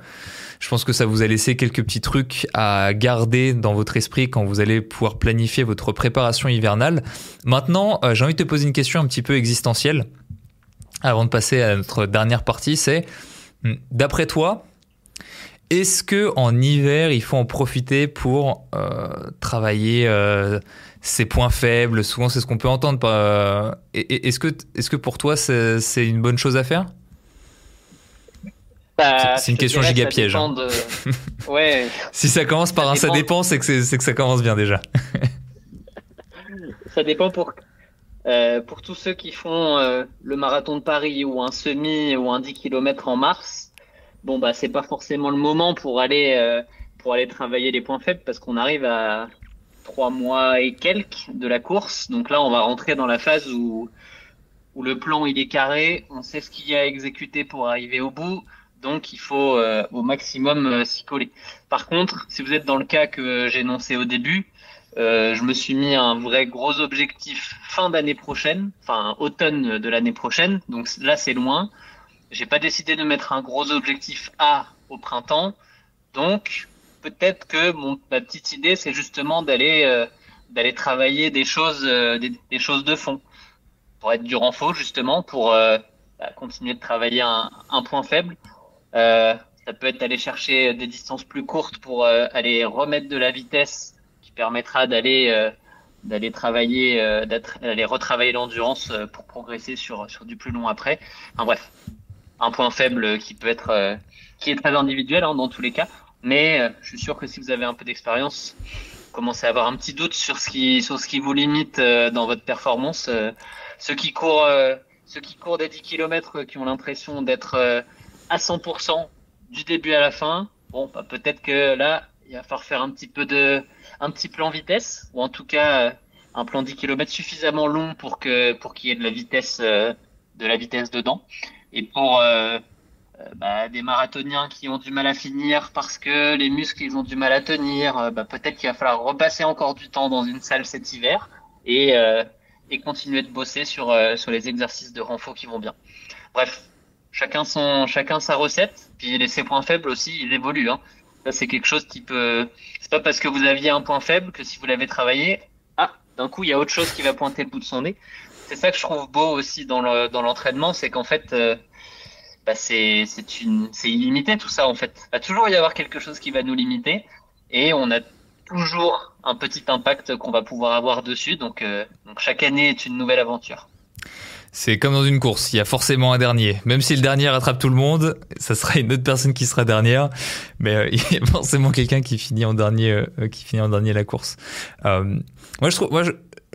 je pense que ça vous a laissé quelques petits trucs à garder dans votre esprit quand vous allez pouvoir planifier votre préparation hivernale. Maintenant, euh, j'ai envie de te poser une question un petit peu existentielle avant de passer à notre dernière partie, c'est, hmm, d'après toi, est-ce que en hiver, il faut en profiter pour euh, travailler euh, ses points faibles? Souvent, c'est ce qu'on peut entendre. Euh, est-ce que, pour toi, c'est une bonne chose à faire? Bah, C'est une question giga piège. Hein. ouais. si ça commence par un ça dépend, c'est que, que ça commence bien déjà. ça dépend pour, pour tous ceux qui font le marathon de Paris ou un semi ou un 10 km en mars bon bah c'est pas forcément le moment pour aller euh, pour aller travailler les points faibles parce qu'on arrive à trois mois et quelques de la course. Donc là, on va rentrer dans la phase où où le plan il est carré, on sait ce qu'il y a à exécuter pour arriver au bout. Donc il faut euh, au maximum euh, s'y coller. Par contre, si vous êtes dans le cas que j'ai énoncé au début, je me suis mis un vrai gros objectif fin d'année prochaine, enfin automne de l'année prochaine. Donc là, c'est loin j'ai pas décidé de mettre un gros objectif A au printemps. Donc, peut-être que ma petite idée, c'est justement d'aller euh, d'aller travailler des choses euh, des, choses de fond pour être du renfort justement pour euh, bah, continuer de travailler un, point faible. ça peut être aller chercher des distances plus courtes pour aller remettre de la vitesse qui permettra d'aller d'aller travailler, d'aller retravailler l'endurance pour progresser sur sur du plus long après. Enfin bref, un point faible qui peut être euh, qui est très individuel hein, dans tous les cas. Mais euh, je suis sûr que si vous avez un peu d'expérience, commencez à avoir un petit doute sur ce qui sur ce qui vous limite euh, dans votre performance. ceux qui courent ceux qui courent des 10 km qui ont l'impression d'être à 100% du début à la fin, bon, bah, peut-être que là, il va falloir faire un petit peu de, un petit plan vitesse, ou en tout cas un plan 10 km suffisamment long pour que pour qu'il y ait de la vitesse, de la vitesse dedans. Et pour euh, euh, bah, des marathoniens qui ont du mal à finir parce que les muscles ils ont du mal à tenir, euh, bah, peut-être qu'il va falloir repasser encore du temps dans une salle cet hiver et, continuer de bosser sur, sur les exercices de renfort qui vont bien. Bref, chacun son chacun sa recette. Puis les, ses points faibles aussi, ils évoluent. Hein. Ça c'est quelque chose qui peut. C'est pas parce que vous aviez un point faible que si vous l'avez travaillé, ah, d'un coup il y a autre chose qui va pointer le bout de son nez c'est ça que je trouve beau aussi dans le dans l'entraînement, c'est qu'en fait, euh, bah c'est illimité tout ça en fait. Il va toujours y avoir quelque chose qui va nous limiter et on a toujours un petit impact qu'on va pouvoir avoir dessus. Donc euh, donc chaque année est une nouvelle aventure. C'est comme dans une course, il y a forcément un dernier. Même si le dernier rattrape tout le monde, ça sera une autre personne qui sera dernière, mais euh, il y a forcément quelqu'un qui finit en dernier, qui finit en dernier la course. moi, je trouve, moi, je,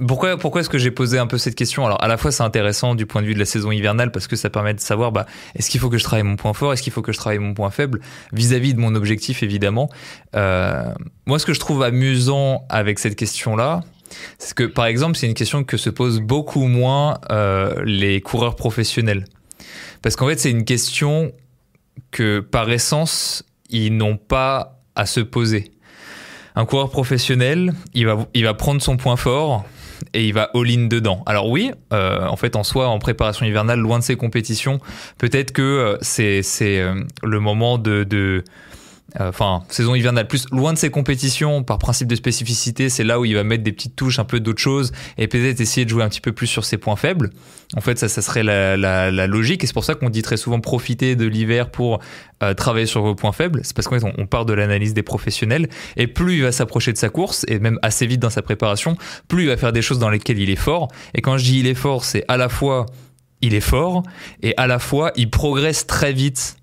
pourquoi, pourquoi est-ce que j'ai posé un peu cette question? Alors, à la fois, c'est intéressant du point de vue de la saison hivernale parce que ça permet de savoir, bah, est-ce qu'il faut que je travaille mon point fort? Est-ce qu'il faut que je travaille mon point faible? Vis-à-vis de mon objectif, évidemment. Euh, moi, ce que je trouve amusant avec cette question-là, C'est que, par exemple, c'est une question que se posent beaucoup moins euh, les coureurs professionnels. Parce qu'en fait, c'est une question que, par essence, ils n'ont pas à se poser. Un coureur professionnel, il va, il va prendre son point fort et il va all-in dedans. Alors oui, euh, en fait, en soi, en préparation hivernale, loin de ses compétitions, peut-être que euh, c'est euh, le moment de, de euh, enfin saison hivernale plus loin de ses compétitions par principe de spécificité c'est là où il va mettre des petites touches un peu d'autres choses et peut-être essayer de jouer un petit peu plus sur ses points faibles. En fait ça ça serait la, la, la logique et c'est pour ça qu'on dit très souvent profiter de l'hiver pour euh, travailler sur vos points faibles. C'est parce qu'en fait on, on part de l'analyse des professionnels et plus il va s'approcher de sa course et même assez vite dans sa préparation plus il va faire des choses dans lesquelles il est fort. Et quand je dis il est fort c'est à la fois il est fort et à la fois il progresse très vite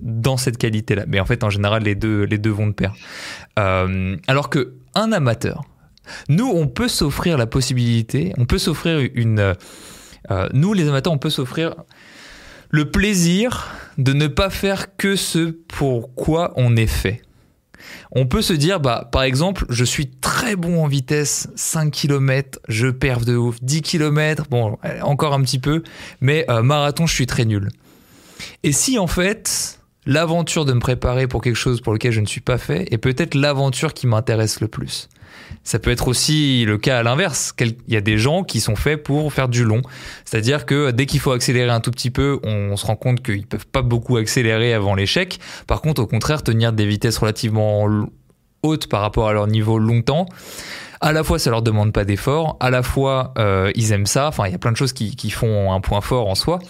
dans cette qualité-là. Mais en fait, en général, les deux, les deux vont de pair. Euh, alors que un amateur, nous, on peut s'offrir la possibilité, on peut s'offrir une. Euh, nous, les amateurs, on peut s'offrir le plaisir de ne pas faire que ce pour quoi on est fait. On peut se dire, bah, par exemple, je suis très bon en vitesse, 5 km, je perds de ouf, 10 km, bon, encore un petit peu, mais euh, marathon, je suis très nul. Et si en fait, l'aventure de me préparer pour quelque chose pour lequel je ne suis pas fait est peut-être l'aventure qui m'intéresse le plus. Ça peut être aussi le cas à l'inverse. Il y a des gens qui sont faits pour faire du long. C'est-à-dire que dès qu'il faut accélérer un tout petit peu, on se rend compte qu'ils peuvent pas beaucoup accélérer avant l'échec. Par contre, au contraire, tenir des vitesses relativement hautes par rapport à leur niveau longtemps, à la fois ça leur demande pas d'effort, à la fois euh, ils aiment ça. Enfin, il y a plein de choses qui, qui font un point fort en soi.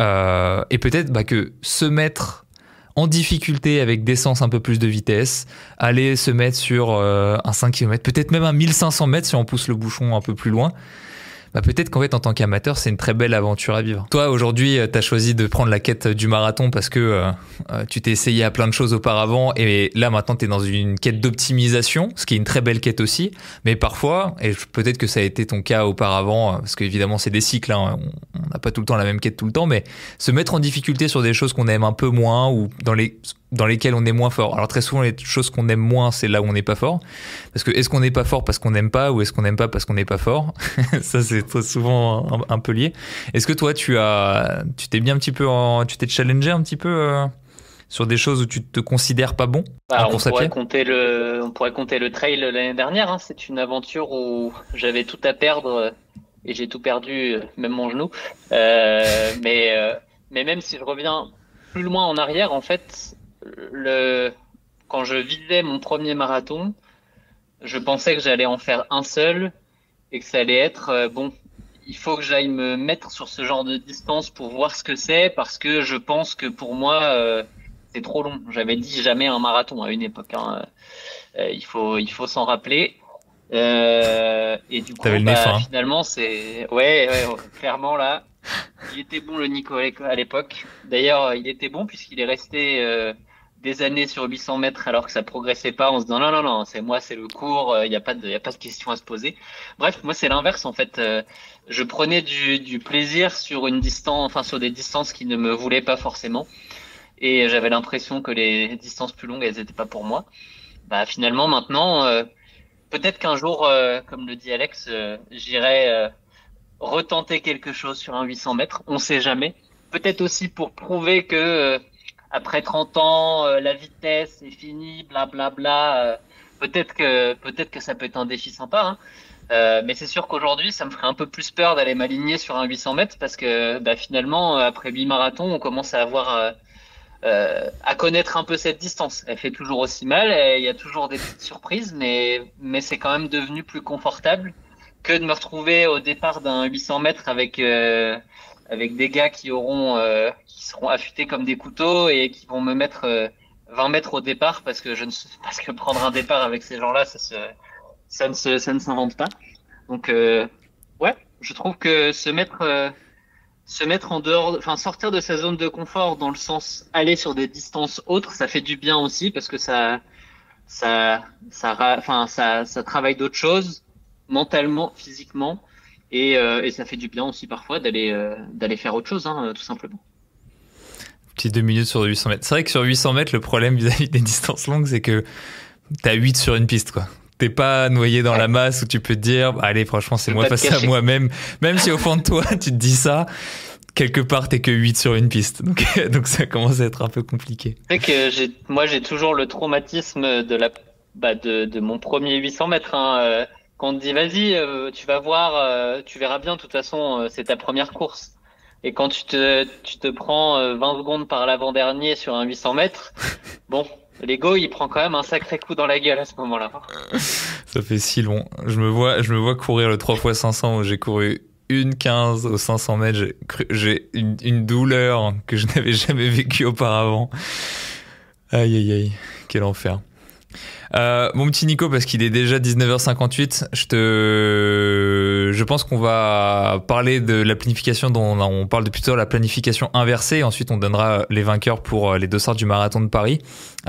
Euh, et peut-être bah, que se mettre en difficulté avec d'essence un peu plus de vitesse, aller se mettre sur euh, un 5 km, peut-être même un 1500 mètres si on pousse le bouchon un peu plus loin, bah peut-être qu'en fait en tant qu'amateur c'est une très belle aventure à vivre. Toi aujourd'hui tu as choisi de prendre la quête du marathon parce que euh, euh, tu t'es essayé à plein de choses auparavant et là maintenant tu es dans une quête d'optimisation, ce qui est une très belle quête aussi, mais parfois, et peut-être que ça a été ton cas auparavant, parce qu'évidemment c'est des cycles, hein, on n'a pas tout le temps la même quête tout le temps, mais se mettre en difficulté sur des choses qu'on aime un peu moins ou dans les dans lesquelles on est moins fort. Alors très souvent les choses qu'on aime moins, c'est là où on n'est pas fort. Parce que est-ce qu'on n'est pas fort parce qu'on n'aime pas ou est-ce qu'on n'aime pas parce qu'on n'est pas fort? Ça c'est très souvent un, un, peu lié. Est-ce que toi tu as tu t'es bien un petit peu en, tu t'es challengé un petit peu euh, sur des choses où tu te considères pas bon? Bah, on pourrait compter le on pourrait compter le trail l'année dernière hein. c'est une aventure où j'avais tout à perdre et j'ai tout perdu même mon genou. Euh, mais euh, mais même si je reviens plus loin en arrière en fait le, quand je visais mon premier marathon, je pensais que j'allais en faire un seul et que ça allait être euh, bon. Il faut que j'aille me mettre sur ce genre de distance pour voir ce que c'est parce que je pense que pour moi euh, c'est trop long. J'avais dit jamais un marathon à une époque. Hein. Euh, il faut il faut s'en rappeler. Et du coup, bah, finalement, c'est ouais, ouais, clairement là, il était bon le Nico à l'époque. D'ailleurs, il était bon puisqu'il est resté des années sur 800 mètres alors que ça progressait pas en se disant non non non c'est moi c'est le cours il euh, n'y a pas de y a pas de question à se poser. Bref moi c'est l'inverse en fait euh, je prenais du, du, plaisir sur une distance enfin sur des distances qui ne me voulaient pas forcément. Et j'avais l'impression que les distances plus longues elles étaient pas pour moi. Bah finalement maintenant euh, peut-être qu'un jour comme le dit Alex j'irai retenter quelque chose sur un 800 mètres. On sait jamais. Peut-être aussi pour prouver que après 30 ans, euh, la vitesse est finie, blablabla. Bla, bla, euh, peut-être que peut-être que ça peut être un défi sympa. Hein. Euh, mais c'est sûr qu'aujourd'hui, ça me ferait un peu plus peur d'aller m'aligner sur un 800 mètres parce que bah, finalement, après 8 marathons, on commence à avoir euh, à connaître un peu cette distance. Elle fait toujours aussi mal, il y a toujours des petites surprises, mais mais c'est quand même devenu plus confortable que de me retrouver au départ d'un 800 mètres avec avec des gars qui auront euh, qui seront affûtés comme des couteaux et qui vont me mettre 20 euh, mètres au départ parce que je ne parce que prendre un départ avec ces gens-là ça se ça ne se, ça ne s'invente pas. Donc euh, ouais, je trouve que se mettre euh, se mettre en dehors enfin sortir de sa zone de confort dans le sens aller sur des distances autres, ça fait du bien aussi parce que ça ça ça enfin ça ça travaille d'autres choses mentalement, physiquement et, euh, et, ça fait du bien aussi parfois d'aller euh, d'aller faire autre chose, hein, tout simplement. Petit deux minutes sur 800 mètres. C'est vrai que sur 800 mètres, le problème vis-à-vis des distances longues, c'est que t'as 8 sur une piste, quoi. t'es pas noyé dans la masse où tu peux te dire, bah, allez, franchement, c'est moi face à moi-même. Même si au fond de toi, tu te dis ça, quelque part, t'es que 8 sur une piste. Donc, donc ça commence à être un peu compliqué. C'est que moi, j'ai toujours le traumatisme de la, bah, de, de mon premier 800 mètres. Hein. Euh, quand on te dit, vas-y, euh, tu vas voir, euh, tu verras bien, de toute façon, c'est ta première course. Et quand tu te, tu te prends 20 secondes par l'avant-dernier sur un 800 mètres, bon, l'ego, il prend quand même un sacré coup dans la gueule à ce moment-là. Ça fait si long. Je me vois, je me vois courir le 3 x 500 où j'ai couru une 15 aux 500 mètres. J'ai une, une, douleur que je n'avais jamais vécue auparavant. Aïe, aïe, aïe. Quel enfer. Euh, mon petit Nico, parce qu'il est déjà 19h58, je te, je pense qu'on va parler de la planification dont on parle depuis tout à la planification inversée. Ensuite, on donnera les vainqueurs pour euh, les deux sortes du marathon de Paris,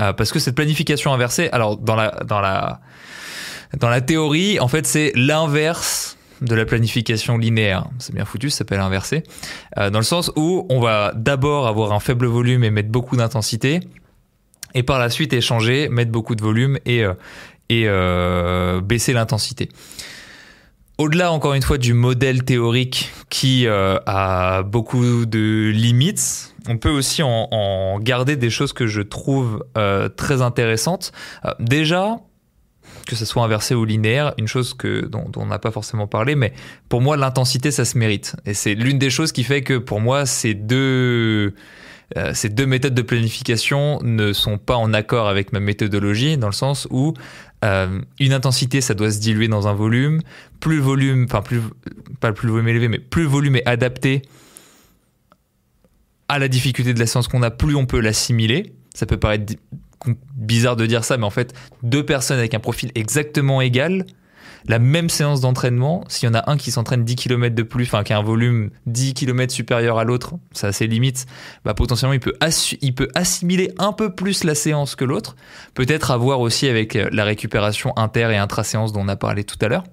euh, parce que cette planification inversée, alors dans la, dans la, dans la théorie, en fait, c'est l'inverse de la planification linéaire. C'est bien foutu, ça s'appelle inversé. Euh, dans le sens où on va d'abord avoir un faible volume et mettre beaucoup d'intensité, et par la suite échanger, mettre beaucoup de volume et, euh, euh, baisser l'intensité. Au-delà, encore une fois, du modèle théorique qui euh, a beaucoup de limites, on peut aussi en, garder des choses que je trouve très intéressantes. Déjà, que ce soit inversé ou linéaire, une chose que, dont on n'a pas forcément parlé, mais pour moi, l'intensité, ça se mérite. Et c'est l'une des choses qui fait que pour moi, ces deux euh, ces deux méthodes de planification ne sont pas en accord avec ma méthodologie, dans le sens où euh, une intensité, ça doit se diluer dans un volume. Plus volume, enfin plus, pas plus volume élevé, mais plus le volume est adapté à la difficulté de la séance qu'on a, plus on peut l'assimiler. Ça peut paraître bizarre de dire ça, mais en fait, deux personnes avec un profil exactement égal, la même séance d'entraînement, s'il y en a un qui s'entraîne 10 km de plus, enfin qui a un volume 10 km supérieur à l'autre, ça a ses limites, bah potentiellement il peut, il peut assimiler un peu plus la séance que l'autre. Peut-être à voir aussi avec la récupération inter et intra-séance dont on a parlé tout à l'heure.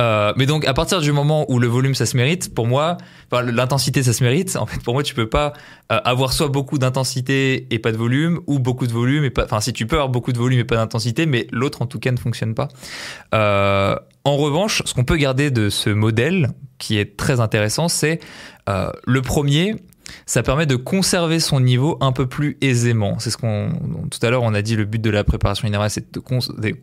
Euh, mais donc à partir du moment où le volume ça se mérite, pour moi, l'intensité ça se mérite. En fait, pour moi, tu peux pas euh, avoir soit beaucoup d'intensité et pas de volume, ou beaucoup de volume et pas. Enfin, si tu peux avoir beaucoup de volume et pas d'intensité, mais l'autre en tout cas ne fonctionne pas. Euh, en revanche, ce qu'on peut garder de ce modèle qui est très intéressant, c'est le premier, ça permet de conserver son niveau un peu plus aisément. C'est ce qu'on tout à l'heure on a dit le but de la préparation linéaire c'est de,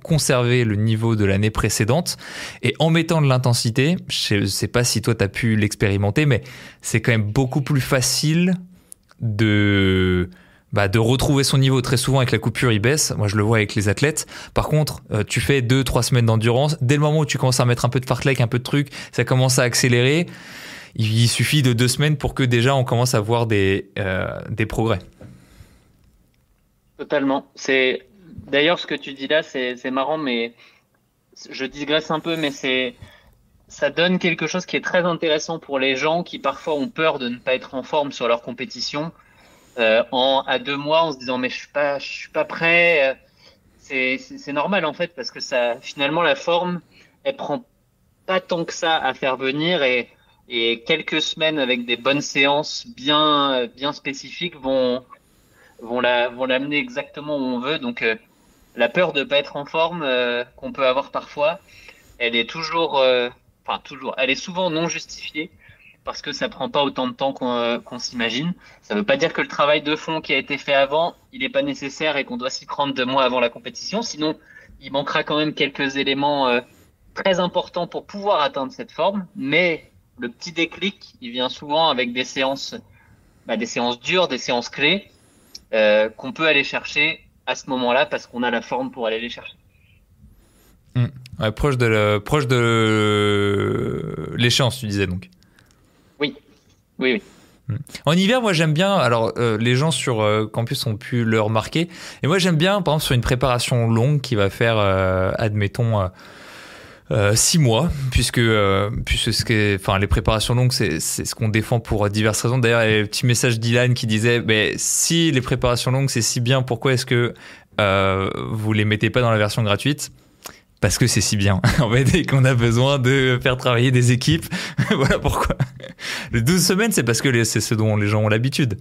conserver le niveau de l'année précédente. Et en mettant de l'intensité, je sais pas si toi tu as pu l'expérimenter mais c'est quand même beaucoup plus facile de bah, de retrouver son niveau. Très souvent avec la coupure il baisse. Moi je le vois avec les athlètes. Par contre euh, tu fais deux trois semaines d'endurance. Dès le moment où tu commences à mettre un peu de fartlek un peu de truc ça commence à accélérer il suffit de deux semaines pour que déjà on commence à voir des, euh, des progrès. Totalement. C'est d'ailleurs ce que tu dis là, c'est marrant, mais je digresse un peu, mais c'est ça donne quelque chose qui est très intéressant pour les gens qui parfois ont peur de ne pas être en forme sur leur compétition. Euh, en à deux mois, en se disant mais je suis pas, je suis pas prêt. C'est normal en fait parce que ça finalement la forme, elle prend pas tant que ça à faire venir et et quelques semaines avec des bonnes séances bien bien spécifiques vont vont la vont l'amener exactement où on veut. Donc euh, la peur de pas être en forme euh, qu'on peut avoir parfois, elle est toujours, euh, enfin toujours, elle est souvent non justifiée parce que ça prend pas autant de temps qu'on qu'on s'imagine. Ça veut pas dire que le travail de fond qui a été fait avant, il est pas nécessaire et qu'on doit s'y prendre deux mois avant la compétition. Sinon, il manquera quand même quelques éléments très importants pour pouvoir atteindre cette forme, mais le petit déclic, il vient souvent avec des séances, bah, des séances dures, des séances clés euh, qu'on peut aller chercher à ce moment-là parce qu'on a la forme pour aller les chercher. Mmh. Ouais, proche de la, proche de l'échéance, tu disais donc. Oui, oui, oui. Mmh. En hiver, moi j'aime bien. Alors, euh, les gens sur euh, campus ont pu le remarquer. Et moi j'aime bien, par exemple, sur une préparation longue qui va faire, euh, admettons, euh, six mois, puisque, euh, puisque ce que, enfin, les préparations longues, c'est, c'est ce qu'on défend pour diverses raisons. D'ailleurs, il y a un petit message d'Ilan qui disait, mais si les préparations longues, c'est si bien, pourquoi est-ce que euh, vous les mettez pas dans la version gratuite? Parce que c'est si bien. en fait, et qu'on a besoin de faire travailler des équipes. voilà pourquoi. Les 12 semaines, c'est parce que c'est ce dont les gens ont l'habitude.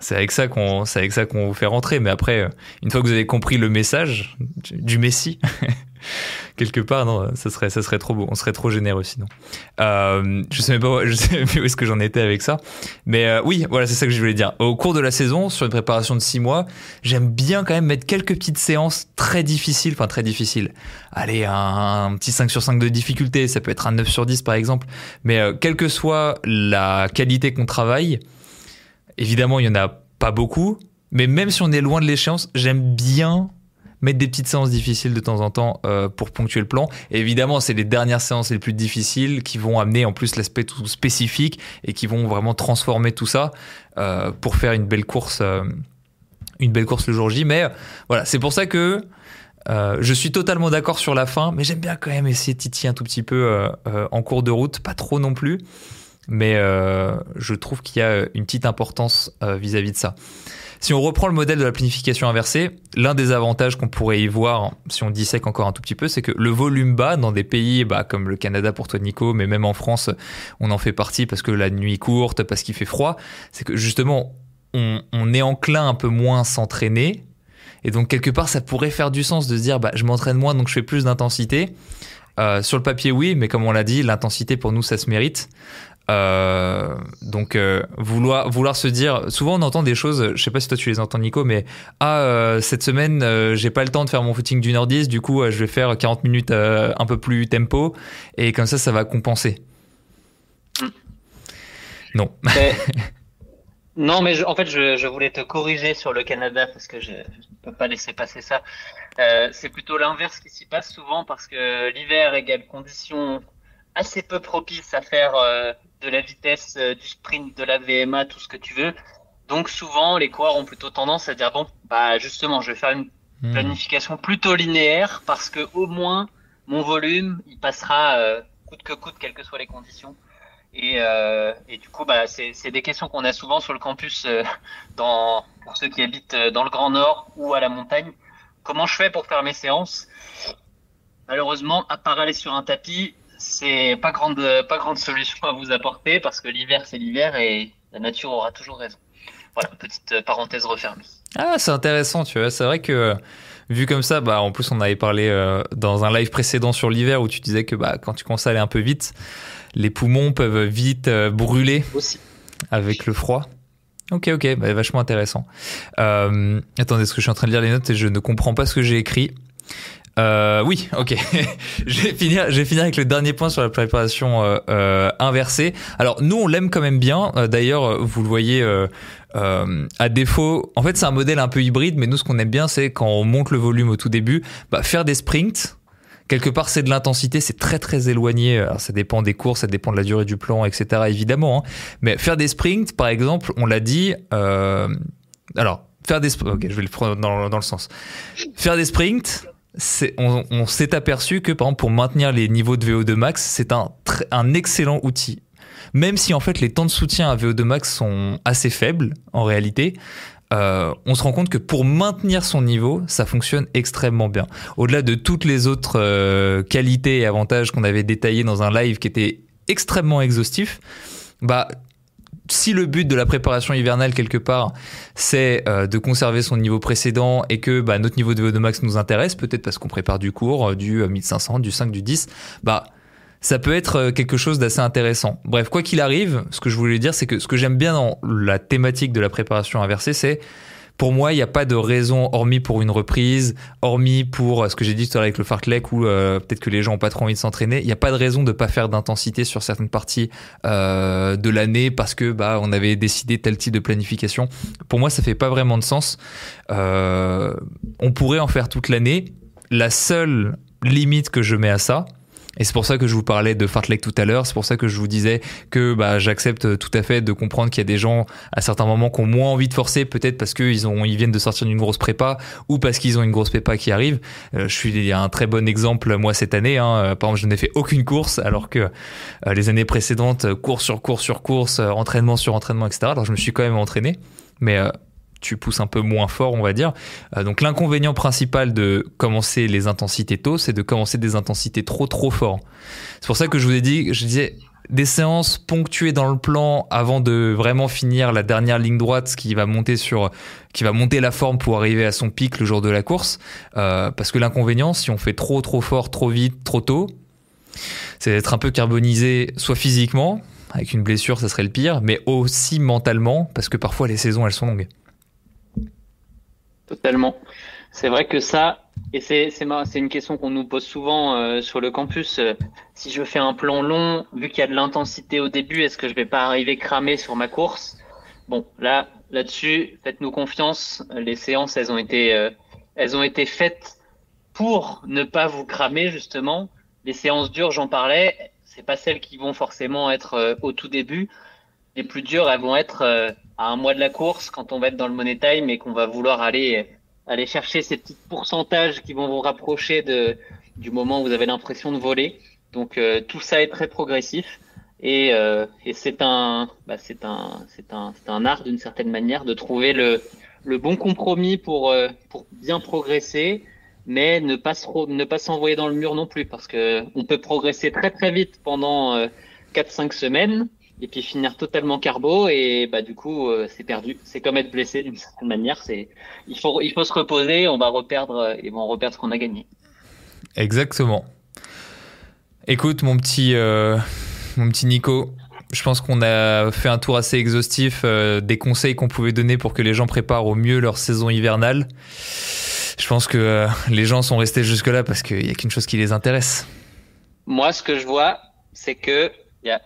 C'est avec ça qu'on, c'est avec ça qu'on vous fait rentrer. Mais après, une fois que vous avez compris le message du Messie, quelque part, non, ça serait, ça serait trop beau. On serait trop généreux sinon. Euh, je sais même pas, je sais plus où est-ce que j'en étais avec ça. Mais euh, oui, voilà, c'est ça que je voulais dire. Au cours de la saison, sur une préparation de six mois, j'aime bien quand même mettre quelques petites séances très difficiles, enfin très difficiles. Allez, un, petit 5 sur 5 de difficulté, ça peut être un 9 sur 10 par exemple. Mais euh, quelle que soit la qualité qu'on travaille, évidemment, il y en a pas beaucoup. Mais même si on est loin de l'échéance, j'aime bien mettre des petites séances difficiles de temps en temps euh, pour ponctuer le plan. Évidemment, c'est les dernières séances les plus difficiles qui vont amener en plus l'aspect tout spécifique et qui vont vraiment transformer tout ça euh, pour faire une belle course, euh, une belle course le jour J. Mais voilà, c'est pour ça que je suis totalement d'accord sur la fin, mais j'aime bien quand même essayer de titiller un tout petit peu en cours de route, pas trop non plus. Mais je trouve qu'il y a une petite importance vis-à-vis -vis de ça. Si on reprend le modèle de la planification inversée, l'un des avantages qu'on pourrait y voir, si on dissèque encore un tout petit peu, c'est que le volume bas dans des pays bah, comme le Canada pour toi Nico, mais même en France, on en fait partie parce que la nuit est courte, parce qu'il fait froid, c'est que justement, on, est enclin un peu moins s'entraîner. Et donc quelque part, ça pourrait faire du sens de se dire, bah, je m'entraîne moins, donc je fais plus d'intensité. Euh, sur le papier, oui, mais comme on l'a dit, l'intensité pour nous, ça se mérite. Euh, donc euh, vouloir vouloir se dire souvent on entend des choses je sais pas si toi tu les entends Nico mais ah euh, cette semaine j'ai pas le temps de faire mon footing d'une heure 10 du coup je vais faire 40 minutes un peu plus tempo et comme ça ça va compenser mm. non. Non mais en fait je, je, voulais te corriger sur le Canada parce que je, je ne peux pas laisser passer ça. C'est plutôt l'inverse qui s'y passe souvent parce que l'hiver égale conditions assez peu propice à faire de la vitesse, euh, du sprint, de la VMA, tout ce que tu veux. Donc souvent, les coureurs ont plutôt tendance à dire bon, bah justement, je vais faire une hmm. planification plutôt linéaire parce que au moins mon volume, il passera euh, coûte que coûte, quelles que soient les conditions. Et, euh, et du coup, bah, c'est des questions qu'on a souvent sur le campus, euh, dans, pour ceux qui habitent dans le Grand Nord ou à la montagne. Comment je fais pour faire mes séances? Malheureusement, à part aller sur un tapis, c'est pas grande, pas grande solution à vous apporter parce que l'hiver, c'est l'hiver et la nature aura toujours raison. Voilà, petite parenthèse refermée. Ah, c'est intéressant, tu vois. C'est vrai que vu comme ça, bah, en plus, on avait parlé euh, dans un live précédent sur l'hiver où tu disais que bah, quand tu commences à aller un peu vite, les poumons peuvent vite euh, brûler Aussi. avec le froid. Ok, ok, bah, vachement intéressant. Euh, attendez, ce que je suis en train de lire les notes et je ne comprends pas ce que j'ai écrit. Euh, oui, ok. je vais finir. Je vais finir avec le dernier point sur la préparation euh, euh, inversée. Alors nous, on l'aime quand même bien. Euh, d'ailleurs, vous le voyez. à défaut, en fait, c'est un modèle un peu hybride, mais nous, ce qu'on aime bien, c'est quand on monte le volume au tout début, bah, faire des sprints. Quelque part, c'est de l'intensité, c'est très très éloigné. Alors, ça dépend des courses, ça dépend de la durée du plan, etc. Évidemment, hein. mais faire des sprints, par exemple, on l'a dit. alors, faire des ok, je vais le prendre dans le sens. Faire des sprints, on, s'est aperçu que par exemple pour maintenir les niveaux de VO2 max, c'est un, excellent outil. Même si en fait les temps de soutien à VO2 max sont assez faibles en réalité, euh, on se rend compte que pour maintenir son niveau, ça fonctionne extrêmement bien. Au-delà de toutes les autres euh, qualités et avantages qu'on avait détaillés dans un live qui était extrêmement exhaustif, bah si le but de la préparation hivernale quelque part c'est euh, de conserver son niveau précédent et que bah, notre niveau de VO2 max nous intéresse, peut-être parce qu'on prépare du cours, euh, du 1500, euh, du 5, du 10, bah ça peut être quelque chose d'assez intéressant. Bref, quoi qu'il arrive, ce que je voulais dire, c'est que ce que j'aime bien dans la thématique de la préparation inversée, c'est pour moi, il n'y a pas de raison, hormis pour une reprise, hormis pour euh, ce que j'ai dit tout à l'heure avec le fartlek, où euh, peut-être que les gens n'ont pas trop envie de s'entraîner. Il n'y a pas de raison de ne pas faire d'intensité sur certaines parties euh, de l'année parce que bah on avait décidé tel type de planification. Pour moi, ça fait pas vraiment de sens. On pourrait en faire toute l'année. La seule limite que je mets à ça, et c'est pour ça que je vous parlais de Fartlek tout à l'heure. C'est pour ça que je vous disais que bah, j'accepte tout à fait de comprendre qu'il y a des gens à certains moments qui ont moins envie de forcer, peut-être parce qu'ils ont ils viennent de sortir d'une grosse prépa ou parce qu'ils ont une grosse prépa qui arrive. Euh, je suis un très bon exemple moi cette année. Hein. Euh, par exemple, je n'ai fait aucune course alors que euh, les années précédentes, course sur course sur course, entraînement sur entraînement, etc. Alors je me suis quand même entraîné, mais tu pousses un peu moins fort, on va dire. Euh, donc l'inconvénient principal de commencer les intensités tôt, c'est de commencer des intensités trop trop fort. C'est pour ça que je vous ai dit, je disais, des séances ponctuées dans le plan avant de vraiment finir la dernière ligne droite qui va monter sur qui va monter la forme pour arriver à son pic le jour de la course euh, parce que l'inconvénient si on fait trop trop fort trop vite trop tôt c'est d'être un peu carbonisé soit physiquement avec une blessure ça serait le pire mais aussi mentalement parce que parfois les saisons elles sont longues totalement c'est vrai que ça et c'est c'est une question qu'on nous pose souvent euh, sur le campus. Euh, si je fais un plan long, vu qu'il y a de l'intensité au début, est-ce que je vais pas arriver cramé sur ma course? Bon, là là-dessus, faites-nous confiance. Les séances, elles ont été euh, elles ont été faites pour ne pas vous cramer justement. Les séances dures, j'en parlais, c'est pas celles qui vont forcément être au tout début. Les plus dures, elles vont être à un mois de la course quand on va être dans le money time et qu'on va vouloir aller aller chercher ces petits pourcentages qui vont vous rapprocher de, du moment où vous avez l'impression de voler. Donc euh, tout ça est très progressif et, euh, et c'est un, bah, c'est un, c'est un, c'est un art d'une certaine manière de trouver le, le bon compromis pour, euh, pour bien progresser, mais ne pas ne pas s'envoyer dans le mur non plus parce que on peut progresser très très vite pendant 4-5 semaines et puis finir totalement carbo et bah du coup euh, c'est perdu. C'est comme être blessé d'une certaine manière. C'est il faut il faut se reposer. On va reperdre euh, et vont reperdre ce qu'on a gagné. Exactement. Écoute mon petit euh, mon petit Nico. Je pense qu'on a fait un tour assez exhaustif des conseils qu'on pouvait donner pour que les gens préparent au mieux leur saison hivernale. Je pense que les gens sont restés jusque là parce qu'il y a qu'une chose qui les intéresse. Moi, ce que je vois, c'est que il y a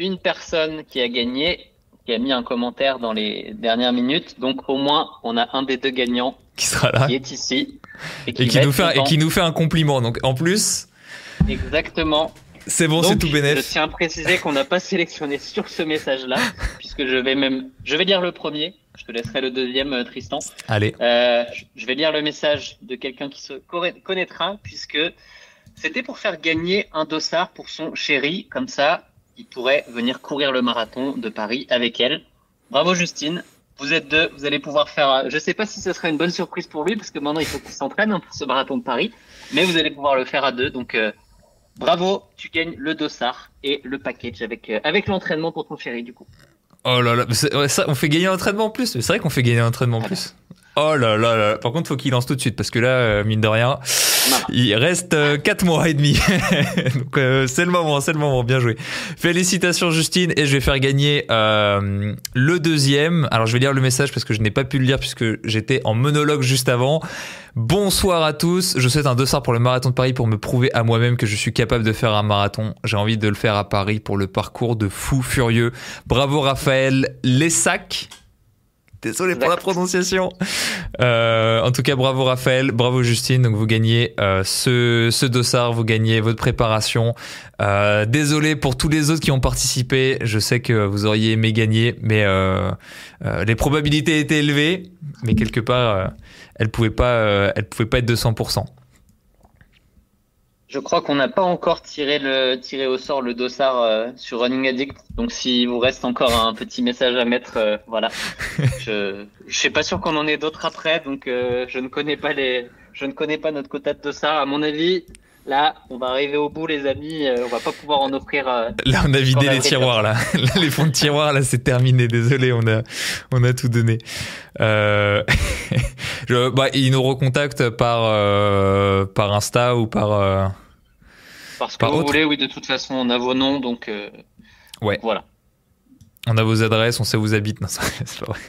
une personne qui a gagné, qui a mis un commentaire dans les dernières minutes. Donc au moins, on a un des deux gagnants qui sera là, qui est ici et qui, nous fait et qui nous fait un compliment. Donc en plus, exactement. C'est bon, c'est tout bénéfice. Je tiens à préciser qu'on n'a pas sélectionné sur ce message-là, puisque je vais même, je vais lire le premier. Je te laisserai le deuxième, euh, Tristan. Allez. Euh, je vais lire le message de quelqu'un qui se connaîtra, puisque c'était pour faire gagner un dossard pour son chéri, comme ça, il pourrait venir courir le marathon de Paris avec elle. Bravo Justine, vous êtes deux, vous allez pouvoir faire. Je ne sais pas si ce sera une bonne surprise pour lui parce que maintenant il faut qu'il s'entraîne pour ce marathon de Paris, mais vous allez pouvoir le faire à deux. Donc euh, bravo, tu gagnes le dossard et le package avec euh, avec l'entraînement pour ton chéri du coup. Oh là là, ça, on fait gagner l'entraînement en plus. C'est vrai qu'on fait gagner l'entraînement en plus. Oh là là là. Par contre, faut qu'il lance tout de suite parce que là, euh, mine de rien, il reste 4 euh, mois et demi. Donc euh, c'est le moment, c'est le moment. Bien joué. Félicitations Justine et je vais faire gagner le deuxième. Alors je vais lire le message parce que je n'ai pas pu le lire puisque j'étais en monologue juste avant. Bonsoir à tous. Je souhaite un dossard pour le marathon de Paris pour me prouver à moi-même que je suis capable de faire un marathon. J'ai envie de le faire à Paris pour le parcours de fou furieux. Bravo Raphaël Lessac. Désolé pour la prononciation. Euh, en tout cas, bravo Raphaël, bravo Justine. Donc vous gagnez euh, ce, ce dossard, vous gagnez votre préparation. Euh, désolé pour tous les autres qui ont participé. Je sais que vous auriez aimé gagner, mais euh, euh, les probabilités étaient élevées, mais quelque part, euh, elles pouvaient pas, elles pouvaient pas être de 100%. Je crois qu'on n'a pas encore tiré le tiré au sort le dossard euh, sur Running Addict. Donc s'il vous reste encore un petit message à mettre, euh, voilà. je je suis pas sûr qu'on en ait d'autres après, donc euh, je ne connais pas les je ne connais pas notre quota de dossard. À mon avis, là, on va arriver au bout, les amis. on va pas pouvoir en offrir. là, on a vidé les tiroirs là. là. les fonds de tiroirs là, c'est terminé. Désolé, on a on a tout donné. je, bah, ils nous recontactent par par Insta ou par parce que vous voulez, oui, de toute façon, on a vos noms, donc euh, ouais. voilà. On a vos adresses, on sait où vous habitez. Non, c'est pas vrai.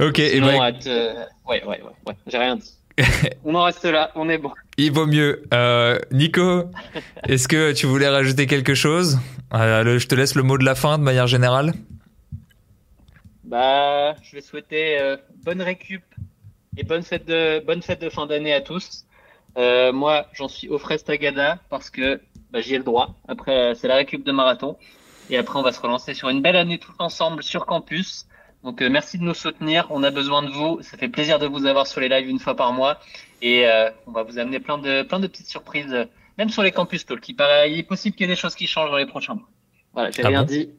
ok, et ben... euh, ouais, ouais, ouais, ouais. j'ai rien dit. on en reste là, on est bon. Il vaut mieux. Euh, Nico, est-ce que tu voulais rajouter quelque chose? Euh, Je te laisse le mot de la fin de manière générale. Bah, je vais souhaiter euh, bonne récup et bonne fête de bonne fête de fin d'année à tous. Euh, moi, j'en suis au Tagada parce que bah, j'y ai le droit. Après, c'est la récup de marathon. Et après, on va se relancer sur une belle année tout ensemble sur campus. Donc, euh, merci de nous soutenir. On a besoin de vous. Ça fait plaisir de vous avoir sur les lives une fois par mois. Et euh, on va vous amener plein de, plein de petites surprises, même sur les campus talk. Il, paraît, il est possible qu'il y ait des choses qui changent dans les prochains mois. Voilà, j'ai ah rien dit.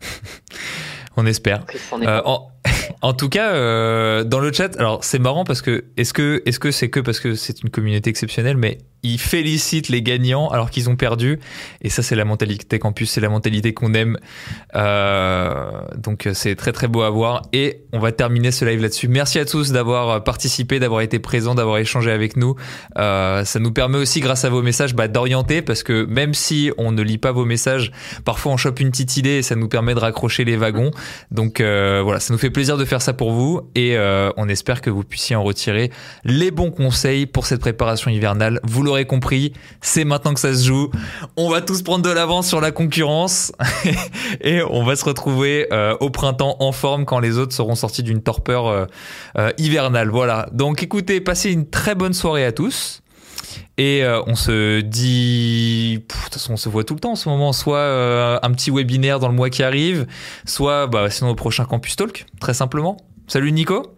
on espère. En tout cas, euh, dans le chat, alors c'est marrant parce que est-ce que est-ce que c'est que parce que c'est une communauté exceptionnelle, mais ils félicitent les gagnants alors qu'ils ont perdu. Et ça, c'est la mentalité campus, c'est la mentalité qu'on aime. Euh, donc, c'est très très beau à voir. Et on va terminer ce live là-dessus. Merci à tous d'avoir participé, d'avoir été présents, d'avoir échangé avec nous. Euh, ça nous permet aussi, grâce à vos messages, bah, d'orienter parce que même si on ne lit pas vos messages, parfois on chope une petite idée et ça nous permet de raccrocher les wagons. Donc euh, voilà, ça nous fait plaisir de faire ça pour vous et euh, on espère que vous puissiez en retirer les bons conseils pour cette préparation hivernale. Vous compris, c'est maintenant que ça se joue. On va tous prendre de l'avance sur la concurrence et on va se retrouver euh, au printemps en forme quand les autres seront sortis d'une torpeur euh, euh, hivernale. Voilà. Donc écoutez, passez une très bonne soirée à tous. Et on se dit, de toute façon, on se voit tout le temps en ce moment, soit un petit webinaire dans le mois qui arrive, soit bah, sinon au prochain Campus Talk, très simplement. Salut Nico.